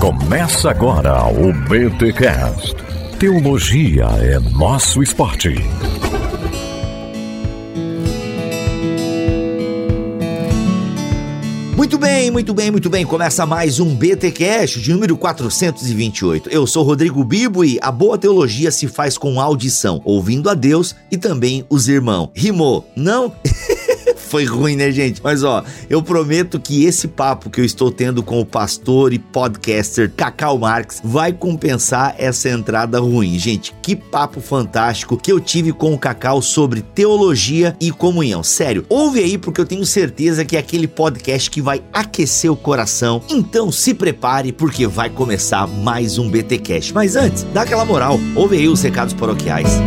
Começa agora o BTCast. Teologia é nosso esporte. Muito bem, muito bem, muito bem. Começa mais um BT Cash de número 428. Eu sou Rodrigo Bibo e a boa teologia se faz com audição, ouvindo a Deus e também os irmãos. Rimou? Não? foi ruim, né, gente? Mas ó, eu prometo que esse papo que eu estou tendo com o pastor e podcaster Cacau Marques vai compensar essa entrada ruim. Gente, que papo fantástico que eu tive com o Cacau sobre teologia e comunhão. Sério, ouve aí porque eu tenho certeza que é aquele podcast que vai aquecer o coração. Então se prepare porque vai começar mais um BT Cash. Mas antes, dá aquela moral, ouve aí os recados paroquiais.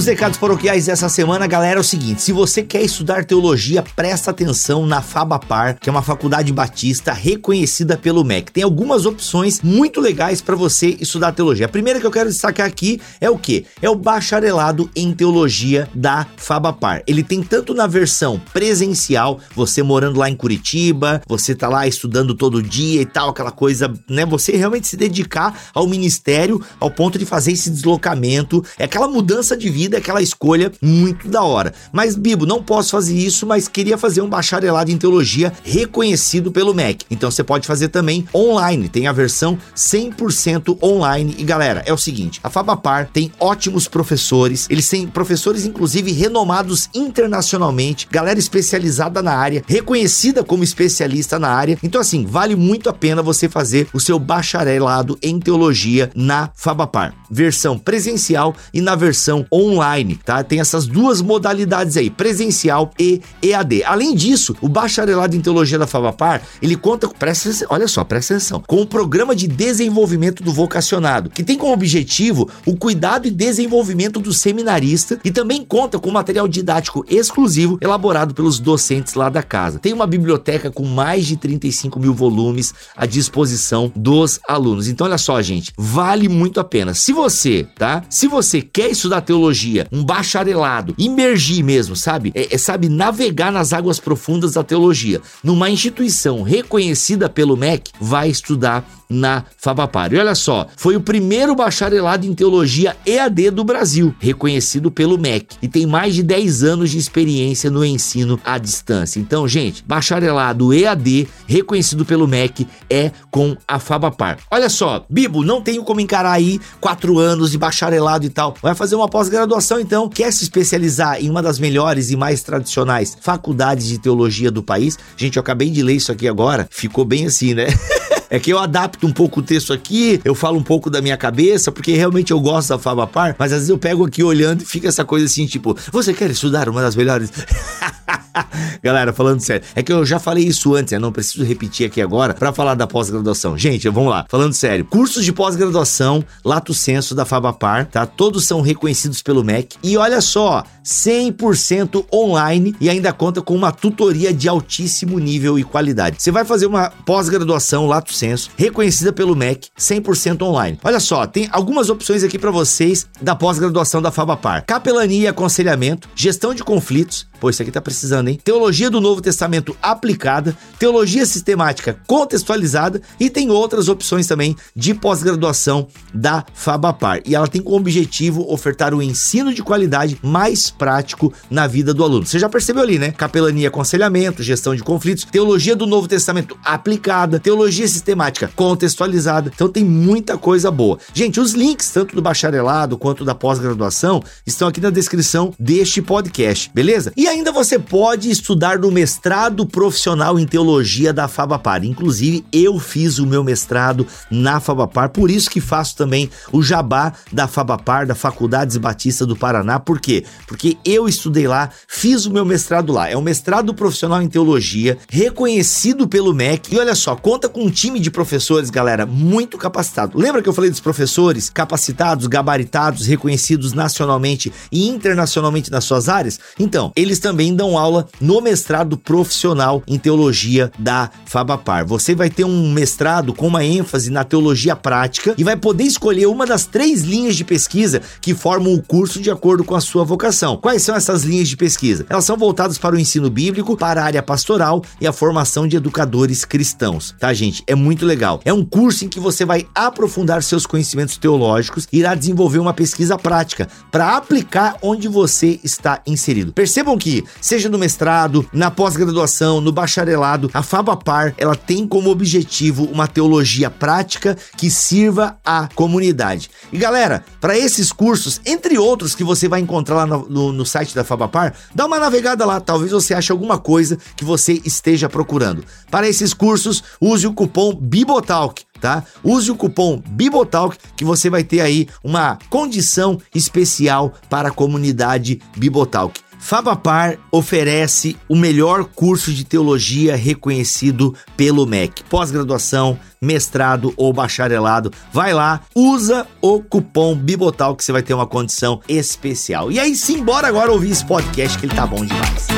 Nos recados paroquiais dessa semana, galera, é o seguinte: se você quer estudar teologia, presta atenção na Fabapar, que é uma faculdade batista reconhecida pelo MEC. Tem algumas opções muito legais para você estudar teologia. A primeira que eu quero destacar aqui é o que? É o bacharelado em teologia da Fabapar. Ele tem tanto na versão presencial, você morando lá em Curitiba, você tá lá estudando todo dia e tal, aquela coisa, né? Você realmente se dedicar ao ministério ao ponto de fazer esse deslocamento, é aquela mudança de vida vida, aquela escolha muito da hora. Mas, Bibo, não posso fazer isso, mas queria fazer um bacharelado em teologia reconhecido pelo MEC. Então você pode fazer também online, tem a versão 100% online. E galera, é o seguinte: a Fabapar tem ótimos professores, eles têm professores, inclusive, renomados internacionalmente, galera especializada na área, reconhecida como especialista na área. Então, assim, vale muito a pena você fazer o seu bacharelado em teologia na Fabapar, versão presencial e na versão online online, tá? Tem essas duas modalidades aí, presencial e EAD. Além disso, o bacharelado em teologia da Favapar, ele conta, presta, olha só, presta atenção, com o programa de desenvolvimento do vocacionado, que tem como objetivo o cuidado e desenvolvimento do seminarista e também conta com material didático exclusivo elaborado pelos docentes lá da casa. Tem uma biblioteca com mais de 35 mil volumes à disposição dos alunos. Então, olha só, gente, vale muito a pena. Se você, tá? Se você quer estudar teologia teologia, um bacharelado, imergir mesmo, sabe? É, é, sabe, navegar nas águas profundas da teologia. Numa instituição reconhecida pelo MEC, vai estudar na Fabapar. E olha só, foi o primeiro bacharelado em teologia EAD do Brasil, reconhecido pelo MEC, e tem mais de 10 anos de experiência no ensino à distância. Então, gente, bacharelado EAD, reconhecido pelo MEC, é com a Fabapar. Olha só, Bibo, não tenho como encarar aí quatro anos de bacharelado e tal. Vai fazer uma pós-graduação, então. Quer se especializar em uma das melhores e mais tradicionais faculdades de teologia do país? Gente, eu acabei de ler isso aqui agora, ficou bem assim, né? É que eu adapto um pouco o texto aqui, eu falo um pouco da minha cabeça, porque realmente eu gosto da Faba Par, mas às vezes eu pego aqui olhando e fica essa coisa assim, tipo, você quer estudar uma das melhores? Galera, falando sério, é que eu já falei isso antes, né? Não preciso repetir aqui agora para falar da pós-graduação. Gente, vamos lá. Falando sério, cursos de pós-graduação, Lato Senso da Fabapar, tá? Todos são reconhecidos pelo MEC. E olha só, 100% online e ainda conta com uma tutoria de altíssimo nível e qualidade. Você vai fazer uma pós-graduação Lato Senso, reconhecida pelo MEC, 100% online. Olha só, tem algumas opções aqui para vocês da pós-graduação da Fabapar. Capelania e aconselhamento, gestão de conflitos, Pô, isso aqui tá precisando, hein? Teologia do Novo Testamento aplicada, teologia sistemática contextualizada e tem outras opções também de pós-graduação da Fabapar. E ela tem como objetivo ofertar o ensino de qualidade mais prático na vida do aluno. Você já percebeu ali, né? Capelania, aconselhamento, gestão de conflitos, teologia do Novo Testamento aplicada, teologia sistemática contextualizada. Então tem muita coisa boa. Gente, os links tanto do bacharelado quanto da pós-graduação estão aqui na descrição deste podcast, beleza? E ainda você pode estudar no mestrado profissional em teologia da Fabapar. Inclusive, eu fiz o meu mestrado na Fabapar, por isso que faço também o jabá da Fabapar, da Faculdades Batista do Paraná. Por quê? Porque eu estudei lá, fiz o meu mestrado lá. É um mestrado profissional em teologia, reconhecido pelo MEC. E olha só, conta com um time de professores, galera, muito capacitado. Lembra que eu falei dos professores capacitados, gabaritados, reconhecidos nacionalmente e internacionalmente nas suas áreas? Então, eles também dão aula no mestrado profissional em teologia da Fabapar. Você vai ter um mestrado com uma ênfase na teologia prática e vai poder escolher uma das três linhas de pesquisa que formam o curso de acordo com a sua vocação. Quais são essas linhas de pesquisa? Elas são voltadas para o ensino bíblico, para a área pastoral e a formação de educadores cristãos, tá, gente? É muito legal. É um curso em que você vai aprofundar seus conhecimentos teológicos e irá desenvolver uma pesquisa prática para aplicar onde você está inserido. Percebam que, seja no mestrado, na pós-graduação, no bacharelado, a Fabapar, ela tem como objetivo uma teologia prática que sirva à comunidade. E galera, para esses cursos, entre outros que você vai encontrar lá no, no, site da Fabapar, dá uma navegada lá, talvez você ache alguma coisa que você esteja procurando. Para esses cursos, use o cupom BIBOTALK tá? Use o cupom Bibotalk que você vai ter aí uma condição especial para a comunidade Bibotalk. Fabapar oferece o melhor curso de teologia reconhecido pelo MEC. Pós-graduação, mestrado ou bacharelado. Vai lá, usa o cupom Bibotal que você vai ter uma condição especial. E aí sim, bora agora ouvir esse podcast que ele tá bom demais.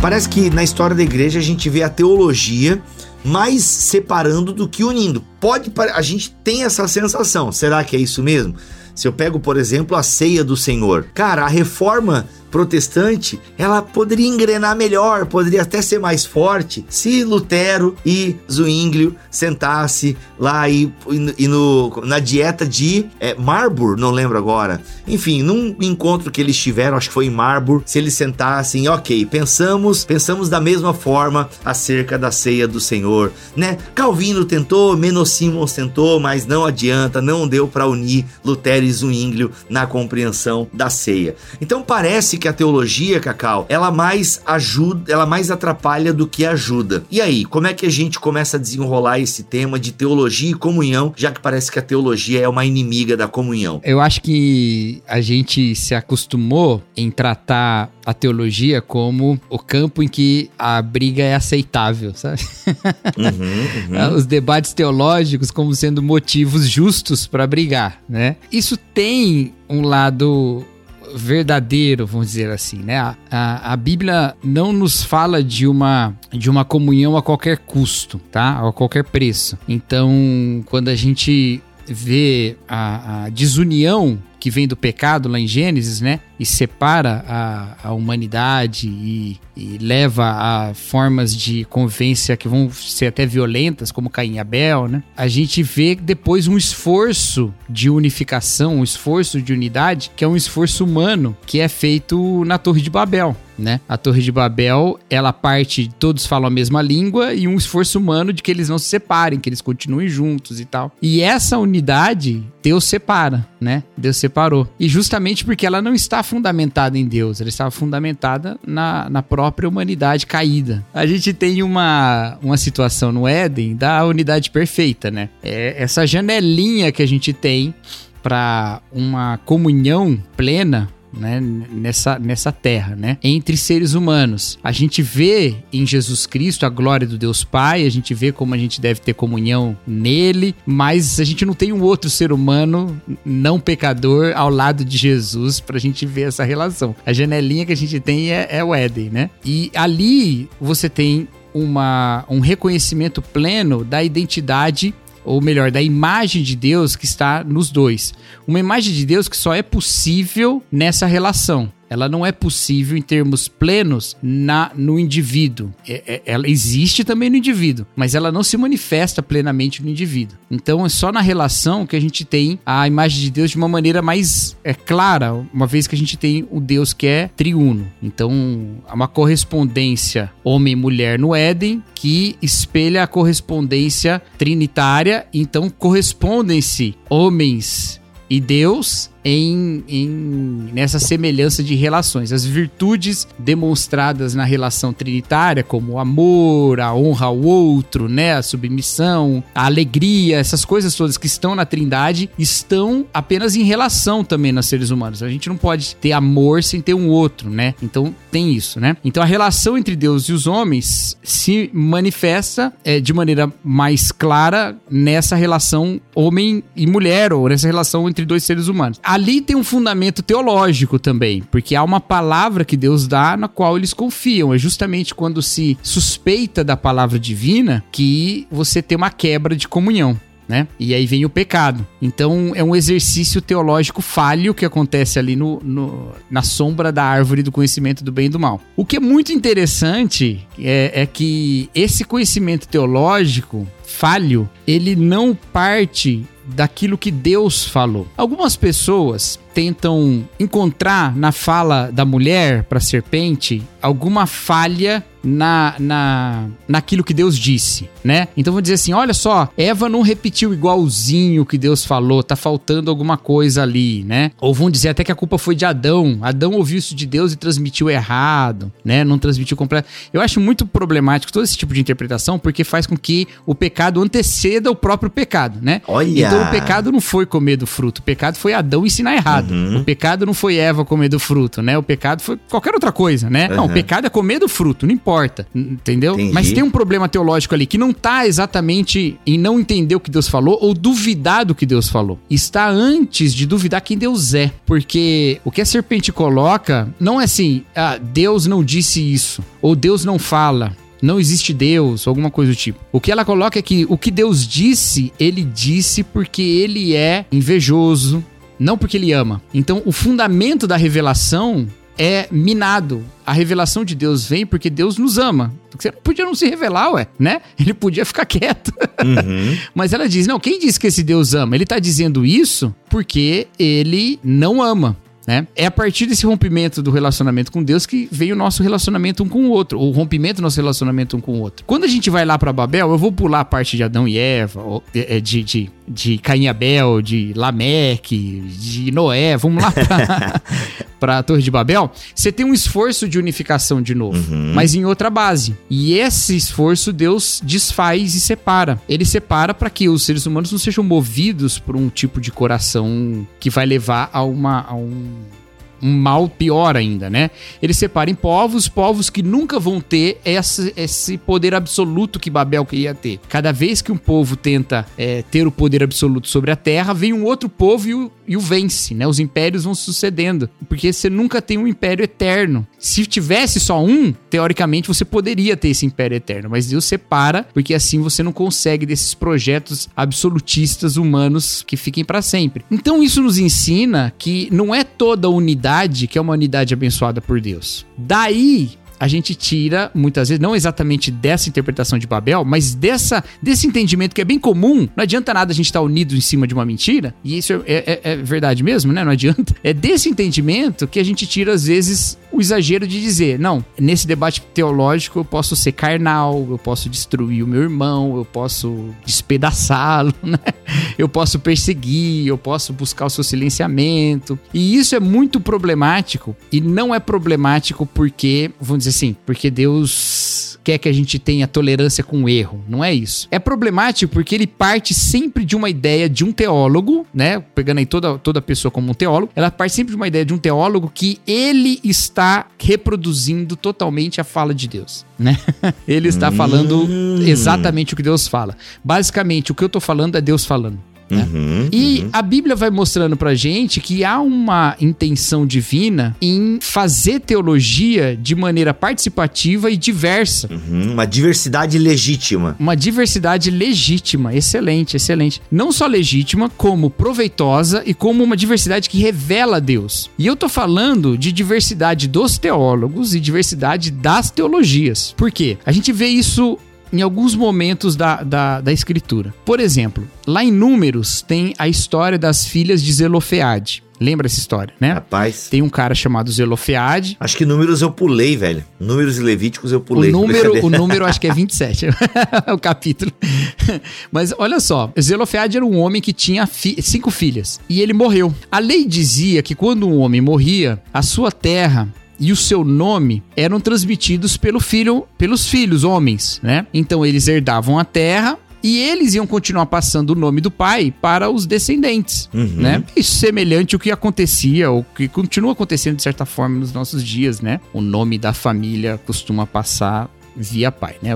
Parece que na história da igreja a gente vê a teologia mais separando do que unindo. Pode a gente tem essa sensação. Será que é isso mesmo? Se eu pego, por exemplo, a ceia do Senhor, cara, a reforma protestante, ela poderia engrenar melhor, poderia até ser mais forte se Lutero e Zwinglio sentasse lá e, e no, na dieta de é, Marburg, não lembro agora. Enfim, num encontro que eles tiveram, acho que foi em Marburg, se eles sentassem, ok, pensamos, pensamos da mesma forma acerca da ceia do Senhor, né? Calvino tentou, Menos Simons tentou, mas não adianta, não deu para unir Lutero e Zwinglio na compreensão da ceia. Então parece que a teologia, Cacau, ela mais ajuda, ela mais atrapalha do que ajuda. E aí, como é que a gente começa a desenrolar esse tema de teologia e comunhão, já que parece que a teologia é uma inimiga da comunhão? Eu acho que a gente se acostumou em tratar a teologia como o campo em que a briga é aceitável, sabe? Uhum, uhum. Os debates teológicos como sendo motivos justos para brigar, né? Isso tem um lado verdadeiro, vamos dizer assim, né? A, a, a, Bíblia não nos fala de uma, de uma comunhão a qualquer custo, tá? A qualquer preço. Então, quando a gente vê a, a desunião que vem do pecado lá em Gênesis, né? E separa a, a humanidade e, e, leva a formas de convivência que vão ser até violentas, como Caim e Abel, né? A gente vê depois um esforço de unificação, um esforço de unidade, que é um esforço humano que é feito na Torre de Babel né? A Torre de Babel, ela parte, todos falam a mesma língua e um esforço humano de que eles não se separem, que eles continuem juntos e tal. E essa unidade, Deus separa, né? Deus separou. E justamente porque ela não está fundamentada em Deus, ela estava fundamentada na, na própria humanidade caída. A gente tem uma, uma situação no Éden da unidade perfeita, né? É essa janelinha que a gente tem para uma comunhão plena né, nessa, nessa terra, né, entre seres humanos. A gente vê em Jesus Cristo a glória do Deus Pai, a gente vê como a gente deve ter comunhão nele, mas a gente não tem um outro ser humano não pecador ao lado de Jesus para a gente ver essa relação. A janelinha que a gente tem é, é o Éden, né? E ali você tem uma, um reconhecimento pleno da identidade ou melhor, da imagem de Deus que está nos dois. Uma imagem de Deus que só é possível nessa relação. Ela não é possível em termos plenos na no indivíduo. É, é, ela existe também no indivíduo, mas ela não se manifesta plenamente no indivíduo. Então é só na relação que a gente tem a imagem de Deus de uma maneira mais é, clara, uma vez que a gente tem o Deus que é triuno. Então há uma correspondência homem-mulher no Éden que espelha a correspondência trinitária. Então correspondem-se homens e Deus em, em nessa semelhança de relações. As virtudes demonstradas na relação trinitária, como o amor, a honra ao outro, né, a submissão, a alegria, essas coisas todas que estão na Trindade, estão apenas em relação também nos seres humanos. A gente não pode ter amor sem ter um outro, né? Então tem isso, né? Então a relação entre Deus e os homens se manifesta é, de maneira mais clara nessa relação homem e mulher, ou nessa relação entre dois seres humanos. Ali tem um fundamento teológico também, porque há uma palavra que Deus dá na qual eles confiam. É justamente quando se suspeita da palavra divina que você tem uma quebra de comunhão né? E aí vem o pecado. Então é um exercício teológico falho que acontece ali no, no, na sombra da árvore do conhecimento do bem e do mal. O que é muito interessante é, é que esse conhecimento teológico falho, ele não parte daquilo que Deus falou. Algumas pessoas tentam encontrar na fala da mulher para a serpente alguma falha na, na naquilo que Deus disse, né? Então vou dizer assim, olha só, Eva não repetiu igualzinho o que Deus falou, tá faltando alguma coisa ali, né? Ou vão dizer até que a culpa foi de Adão. Adão ouviu isso de Deus e transmitiu errado, né? Não transmitiu completo. Eu acho muito problemático todo esse tipo de interpretação porque faz com que o pecado anteceda o próprio pecado, né? Olha. Então o pecado não foi comer do fruto, o pecado foi Adão ensinar errado. Uhum. O pecado não foi Eva comer do fruto, né? O pecado foi qualquer outra coisa, né? Uhum. Não, o pecado é comer do fruto, não importa, entendeu? Entendi. Mas tem um problema teológico ali que não tá exatamente em não entender o que Deus falou ou duvidar do que Deus falou. Está antes de duvidar quem Deus é, porque o que a serpente coloca não é assim, ah, Deus não disse isso, ou Deus não fala, não existe Deus, alguma coisa do tipo. O que ela coloca é que o que Deus disse, ele disse porque ele é invejoso, não porque ele ama. Então, o fundamento da revelação é minado. A revelação de Deus vem porque Deus nos ama. Você podia não se revelar, ué, né? Ele podia ficar quieto. Uhum. Mas ela diz: não, quem disse que esse Deus ama? Ele está dizendo isso porque ele não ama. Né? É a partir desse rompimento do relacionamento com Deus que vem o nosso relacionamento um com o outro, o rompimento do nosso relacionamento um com o outro. Quando a gente vai lá para Babel, eu vou pular a parte de Adão e Eva, é, de, de, de Caim Abel, de Lameque, de Noé, vamos lá para a Torre de Babel. Você tem um esforço de unificação de novo, uhum. mas em outra base. E esse esforço Deus desfaz e separa. Ele separa para que os seres humanos não sejam movidos por um tipo de coração que vai levar a, uma, a um um mal pior ainda, né? Ele separa em povos, povos que nunca vão ter esse, esse poder absoluto que Babel queria ter. Cada vez que um povo tenta é, ter o poder absoluto sobre a terra, vem um outro povo e o, e o vence, né? Os impérios vão sucedendo, porque você nunca tem um império eterno. Se tivesse só um, teoricamente você poderia ter esse império eterno, mas Deus separa, porque assim você não consegue desses projetos absolutistas humanos que fiquem para sempre. Então isso nos ensina que não é toda unidade que é uma unidade abençoada por Deus. Daí a gente tira, muitas vezes, não exatamente dessa interpretação de Babel, mas dessa, desse entendimento que é bem comum. Não adianta nada a gente estar tá unido em cima de uma mentira, e isso é, é, é, verdade mesmo, né? Não adianta. É desse entendimento que a gente tira, às vezes, o exagero de dizer: não, nesse debate teológico eu posso ser carnal, eu posso destruir o meu irmão, eu posso despedaçá-lo, né? Eu posso perseguir, eu posso buscar o seu silenciamento. E isso é muito problemático, e não é problemático porque, vamos dizer, assim, porque Deus quer que a gente tenha tolerância com o erro. Não é isso. É problemático porque ele parte sempre de uma ideia de um teólogo, né? Pegando aí toda, toda pessoa como um teólogo, ela parte sempre de uma ideia de um teólogo que ele está reproduzindo totalmente a fala de Deus, né? ele está falando hum. exatamente o que Deus fala. Basicamente, o que eu tô falando é Deus falando. Né? Uhum, e uhum. a Bíblia vai mostrando pra gente que há uma intenção divina em fazer teologia de maneira participativa e diversa. Uhum, uma diversidade legítima. Uma diversidade legítima, excelente, excelente. Não só legítima, como proveitosa e como uma diversidade que revela Deus. E eu tô falando de diversidade dos teólogos e diversidade das teologias. Por quê? A gente vê isso em alguns momentos da, da, da, escritura. Por exemplo, lá em Números tem a história das filhas de Zelofeade. Lembra essa história, né? Rapaz. Tem um cara chamado Zelofeade. Acho que números eu pulei, velho. Números e Levíticos eu pulei. O número, o número acho que é 27, o capítulo. Mas olha só, Zelofeade era um homem que tinha fi cinco filhas e ele morreu. A lei dizia que quando um homem morria, a sua terra e o seu nome eram transmitidos pelo filho, pelos filhos homens, né? Então eles herdavam a terra e eles iam continuar passando o nome do pai para os descendentes, uhum. né? Isso semelhante ao que acontecia, ou que continua acontecendo de certa forma nos nossos dias, né? O nome da família costuma passar via pai, né?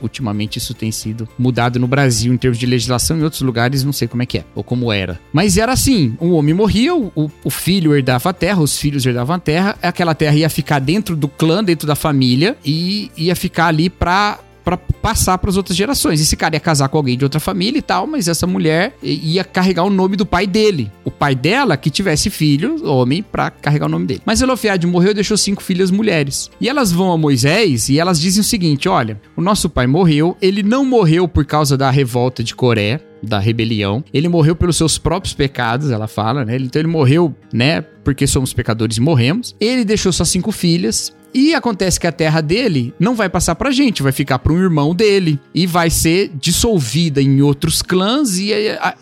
Ultimamente isso tem sido mudado no Brasil em termos de legislação, em outros lugares não sei como é que é, ou como era. Mas era assim, um homem morria, o, o filho herdava a terra, os filhos herdavam a terra, aquela terra ia ficar dentro do clã, dentro da família, e ia ficar ali pra para passar para as outras gerações. Esse cara ia casar com alguém de outra família e tal, mas essa mulher ia carregar o nome do pai dele. O pai dela que tivesse filho, homem, para carregar o nome dele. Mas Elofiade morreu e deixou cinco filhas mulheres. E elas vão a Moisés e elas dizem o seguinte: olha, o nosso pai morreu, ele não morreu por causa da revolta de Coré, da rebelião. Ele morreu pelos seus próprios pecados, ela fala, né? Então ele morreu, né? Porque somos pecadores e morremos. Ele deixou suas cinco filhas. E acontece que a terra dele não vai passar pra gente, vai ficar para um irmão dele e vai ser dissolvida em outros clãs e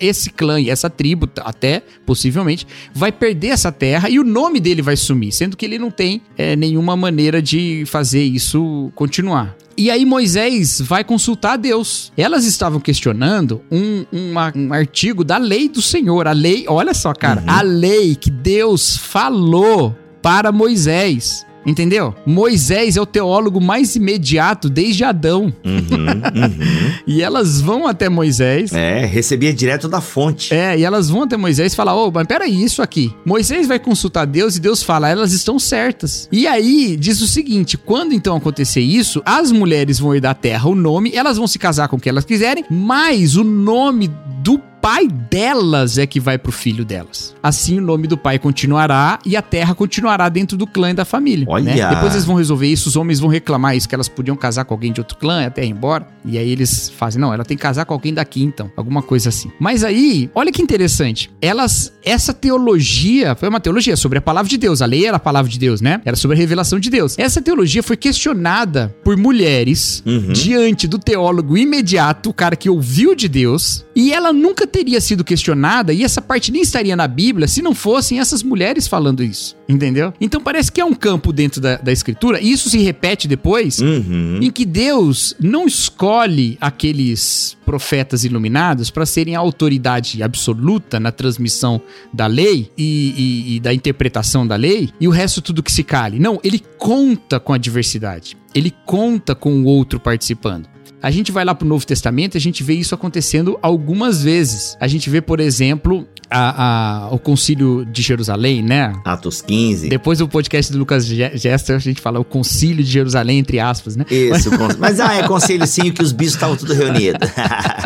esse clã e essa tribo até possivelmente vai perder essa terra e o nome dele vai sumir, sendo que ele não tem é, nenhuma maneira de fazer isso continuar. E aí Moisés vai consultar a Deus. Elas estavam questionando um, uma, um artigo da lei do Senhor. A lei, olha só, cara, uhum. a lei que Deus falou para Moisés. Entendeu? Moisés é o teólogo mais imediato desde Adão. Uhum, uhum. e elas vão até Moisés. É, recebia direto da fonte. É, e elas vão até Moisés e falam: Ô, oh, mas peraí, isso aqui. Moisés vai consultar Deus e Deus fala: elas estão certas. E aí diz o seguinte: quando então acontecer isso, as mulheres vão herdar a terra, o nome, elas vão se casar com o que elas quiserem, mas o nome do pai delas é que vai pro filho delas. Assim o nome do pai continuará e a terra continuará dentro do clã e da família. Né? Olha. Né? Depois eles vão resolver isso, os homens vão reclamar isso, que elas podiam casar com alguém de outro clã e a terra ir embora. E aí eles fazem, não, ela tem que casar com alguém daqui então. Alguma coisa assim. Mas aí, olha que interessante. Elas, essa teologia, foi uma teologia sobre a palavra de Deus. A lei era a palavra de Deus, né? Era sobre a revelação de Deus. Essa teologia foi questionada por mulheres uhum. diante do teólogo imediato, o cara que ouviu de Deus, e ela nunca teria sido questionada e essa parte nem estaria na Bíblia se não fossem essas mulheres falando isso. Entendeu? Então parece que é um campo dentro da, da escritura, e isso se repete depois, uhum. em que Deus não escolhe aqueles profetas iluminados para serem a autoridade absoluta na transmissão da lei e, e, e da interpretação da lei, e o resto tudo que se cale. Não, ele conta com a diversidade. Ele conta com o outro participando. A gente vai lá pro Novo Testamento, a gente vê isso acontecendo algumas vezes. A gente vê, por exemplo, a, a, o concílio de Jerusalém, né? Atos 15. Depois do podcast do Lucas Gester, a gente fala o concílio de Jerusalém, entre aspas, né? Isso, mas, mas ah, é concílio sim que os bispos estavam tudo reunidos.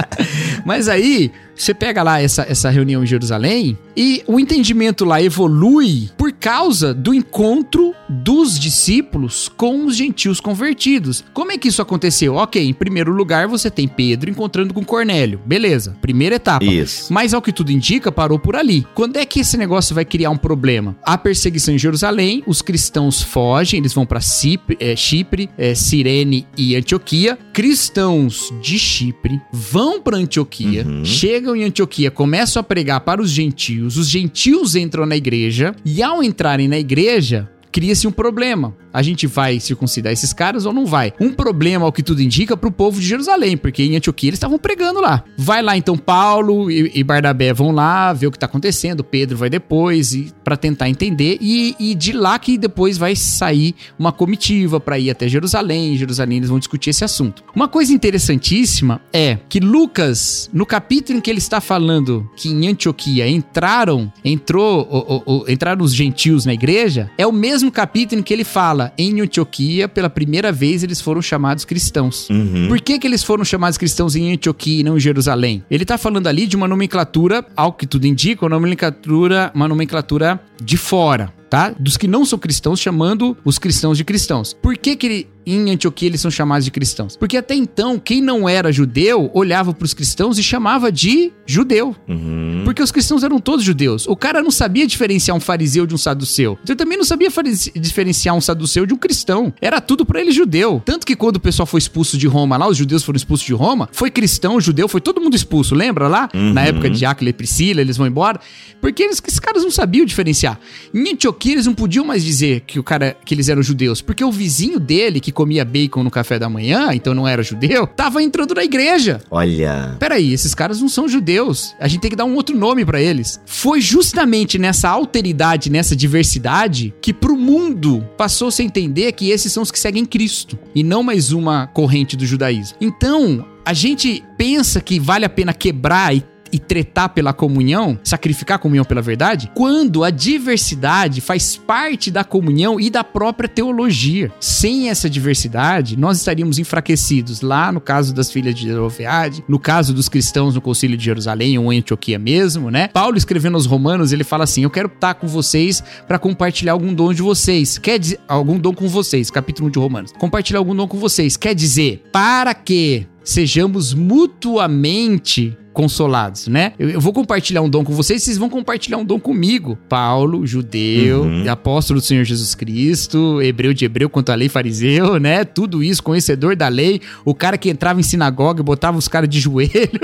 mas aí, você pega lá essa, essa reunião em Jerusalém e o entendimento lá evolui por causa do encontro dos discípulos com os gentios convertidos. Como é que isso aconteceu? Ok, em primeiro lugar você tem Pedro encontrando com Cornélio. Beleza, primeira etapa. Isso. Mas ao que tudo indica, parou por ali. Quando é que esse negócio vai criar um problema? A perseguição em Jerusalém, os cristãos fogem, eles vão para Chipre, é, Chipre é, Cirene e Antioquia. Cristãos de Chipre vão para Antioquia, uhum. chegam chegam em Antioquia, começam a pregar para os gentios, os gentios entram na igreja, e ao entrarem na igreja, cria-se um problema a gente vai circuncidar esses caras ou não vai? Um problema, ao que tudo indica, pro povo de Jerusalém, porque em Antioquia eles estavam pregando lá. Vai lá então Paulo e, e Barnabé vão lá ver o que tá acontecendo, Pedro vai depois para tentar entender e, e, de lá que depois vai sair uma comitiva para ir até Jerusalém. Em Jerusalém eles vão discutir esse assunto. Uma coisa interessantíssima é que Lucas, no capítulo em que ele está falando que em Antioquia entraram, entrou, o, o, entraram os gentios na igreja, é o mesmo capítulo em que ele fala em Antioquia, pela primeira vez, eles foram chamados cristãos. Uhum. Por que, que eles foram chamados cristãos em Antioquia e não em Jerusalém? Ele está falando ali de uma nomenclatura, ao que tudo indica, uma nomenclatura, uma nomenclatura de fora. Tá? Dos que não são cristãos, chamando os cristãos de cristãos. Por que que ele em Antioquia eles são chamados de cristãos. Porque até então, quem não era judeu olhava para os cristãos e chamava de judeu. Uhum. Porque os cristãos eram todos judeus. O cara não sabia diferenciar um fariseu de um saduceu. Então também não sabia diferenciar um saduceu de um cristão. Era tudo para ele judeu. Tanto que quando o pessoal foi expulso de Roma lá, os judeus foram expulsos de Roma, foi cristão, judeu, foi todo mundo expulso. Lembra lá? Uhum. Na época de Aquila e Priscila, eles vão embora. Porque eles, esses caras não sabiam diferenciar. Em Antioquia eles não podiam mais dizer que o cara que eles eram judeus, porque o vizinho dele que comia bacon no café da manhã, então não era judeu, tava entrando na igreja. Olha. Peraí, esses caras não são judeus. A gente tem que dar um outro nome para eles. Foi justamente nessa alteridade, nessa diversidade, que pro mundo passou-se a entender que esses são os que seguem Cristo e não mais uma corrente do judaísmo. Então, a gente pensa que vale a pena quebrar e e tretar pela comunhão, sacrificar a comunhão pela verdade, quando a diversidade faz parte da comunhão e da própria teologia. Sem essa diversidade, nós estaríamos enfraquecidos lá no caso das filhas de Jeroveade, no caso dos cristãos no Concílio de Jerusalém ou em Antioquia mesmo, né? Paulo escrevendo aos Romanos, ele fala assim: "Eu quero estar com vocês para compartilhar algum dom de vocês". Quer dizer, algum dom com vocês, capítulo 1 de Romanos. Compartilhar algum dom com vocês, quer dizer, para que sejamos mutuamente consolados, né? Eu, eu, vou compartilhar um dom com vocês, vocês vão compartilhar um dom comigo. Paulo, judeu, uhum. apóstolo do Senhor Jesus Cristo, hebreu de hebreu quanto à lei fariseu, né? Tudo isso, conhecedor da lei, o cara que entrava em sinagoga e botava os caras de joelho.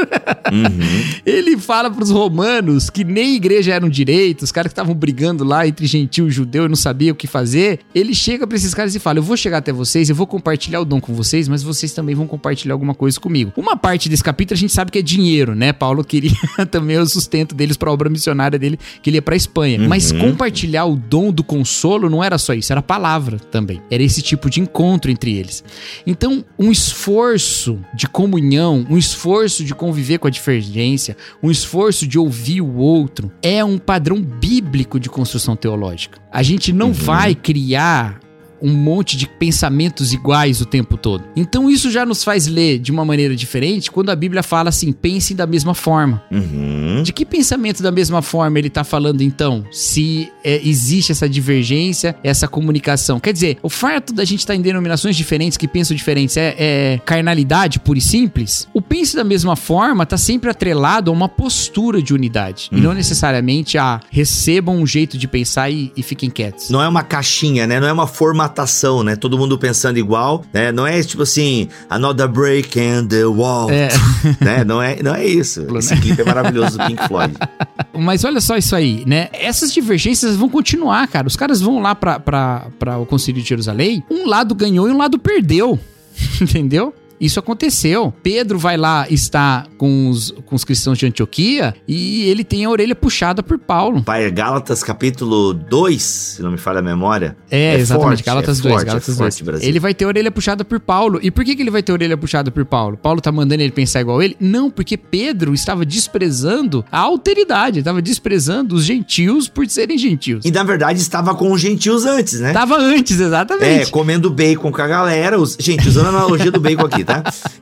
Uhum. Ele fala pros romanos que nem igreja eram direito, os caras que estavam brigando lá entre gentil e judeu e não sabia o que fazer. Ele chega para esses caras e fala: Eu vou chegar até vocês, eu vou compartilhar o dom com vocês, mas vocês também vão compartilhar alguma coisa comigo. Uma parte desse capítulo a gente sabe que é dinheiro, né? Né? Paulo queria também o sustento deles para a obra missionária dele, que ele ia para Espanha. Uhum. Mas compartilhar o dom do consolo não era só isso, era palavra também. Era esse tipo de encontro entre eles. Então, um esforço de comunhão, um esforço de conviver com a divergência, um esforço de ouvir o outro, é um padrão bíblico de construção teológica. A gente não uhum. vai criar um monte de pensamentos iguais o tempo todo. Então isso já nos faz ler de uma maneira diferente quando a Bíblia fala assim: pensem da mesma forma. Uhum. De que pensamento da mesma forma ele está falando então? Se é, existe essa divergência, essa comunicação. Quer dizer, o fato da gente estar tá em denominações diferentes que pensam diferentes é, é carnalidade pura e simples? O pense da mesma forma está sempre atrelado a uma postura de unidade uhum. e não uhum. necessariamente a recebam um jeito de pensar e, e fiquem quietos. Não é uma caixinha, né? Não é uma formação formatação, né? Todo mundo pensando igual, né? Não é tipo assim, another break in the wall, é. né? Não é, não é isso. Esse clipe é maravilhoso do Pink Floyd. Mas olha só isso aí, né? Essas divergências vão continuar, cara. Os caras vão lá para o Concílio de Jerusalém, um lado ganhou e um lado perdeu. Entendeu? Isso aconteceu. Pedro vai lá estar com os, com os cristãos de Antioquia e ele tem a orelha puxada por Paulo. Pai, Gálatas capítulo 2, se não me falha a memória. É, é exatamente, forte, Gálatas é 2, forte, Gálatas é 2. Forte, ele vai ter a orelha puxada por Paulo. E por que, que ele vai ter a orelha puxada por Paulo? Paulo tá mandando ele pensar igual ele? Não, porque Pedro estava desprezando a alteridade, estava desprezando os gentios por serem gentios. E na verdade estava com os gentios antes, né? Estava antes, exatamente. É, comendo bacon com a galera. Os... Gente, usando a analogia do bacon aqui, tá?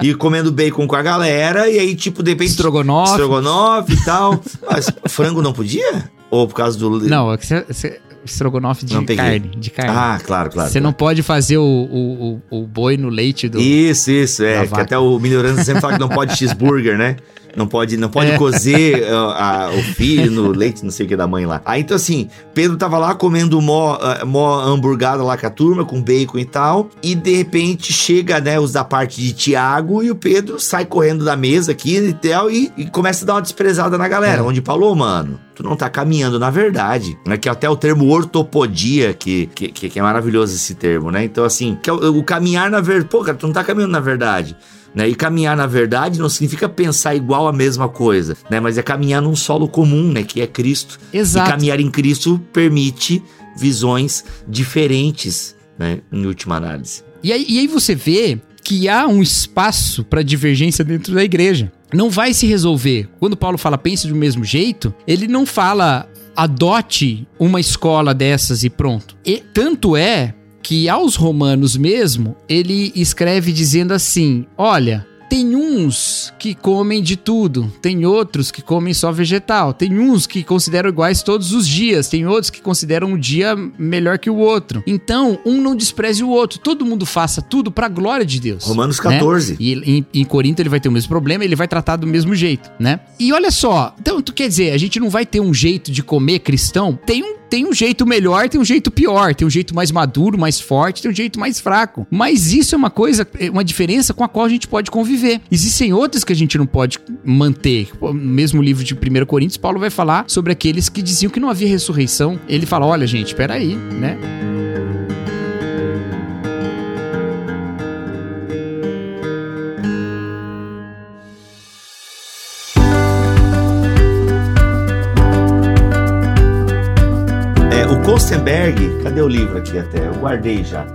E comendo bacon com a galera, e aí, tipo, de repente. Estrogonofe. Estrogonofe e tal. Mas frango não podia? Ou por causa do. Não, é que você estrogonofe de carne, de carne. Ah, claro, claro. Você claro. não pode fazer o, o, o, o, boi no leite do. Isso, isso, é. Que até o melhorando sempre fala que não pode cheeseburger, né? Não pode, não pode é. cozer uh, a, o filho no leite, não sei o que da mãe lá. Aí então assim, Pedro tava lá comendo mó, uh, mó hamburgada lá com a turma, com bacon e tal. E de repente chega, né, os da parte de Tiago e o Pedro sai correndo da mesa aqui e tal e, e começa a dar uma desprezada na galera. É. Onde falou, mano, tu não tá caminhando na verdade. Né? Que é até o termo ortopodia, que, que, que é maravilhoso esse termo, né? Então, assim, que é o, o caminhar na verdade. Pô, cara, tu não tá caminhando na verdade. Né? E caminhar na verdade não significa pensar igual a mesma coisa, né? Mas é caminhar num solo comum, né? Que é Cristo. Exato. E caminhar em Cristo permite visões diferentes, né? Em última análise. E aí, e aí você vê que há um espaço para divergência dentro da igreja. Não vai se resolver. Quando Paulo fala pense do mesmo jeito, ele não fala adote uma escola dessas e pronto. E tanto é que aos romanos mesmo, ele escreve dizendo assim: olha, tem uns que comem de tudo, tem outros que comem só vegetal, tem uns que consideram iguais todos os dias, tem outros que consideram um dia melhor que o outro. Então, um não despreze o outro. Todo mundo faça tudo para a glória de Deus. Romanos 14. Né? E em, em Corinto ele vai ter o mesmo problema, ele vai tratar do mesmo jeito, né? E olha só, então tu quer dizer, a gente não vai ter um jeito de comer cristão? Tem um tem um jeito melhor, tem um jeito pior, tem um jeito mais maduro, mais forte, tem um jeito mais fraco. Mas isso é uma coisa, é uma diferença com a qual a gente pode conviver. Existem outras que a gente não pode manter. No mesmo livro de 1 Coríntios, Paulo vai falar sobre aqueles que diziam que não havia ressurreição. Ele fala: olha, gente, peraí, né? Kostenberg, cadê o livro aqui até? Eu guardei já.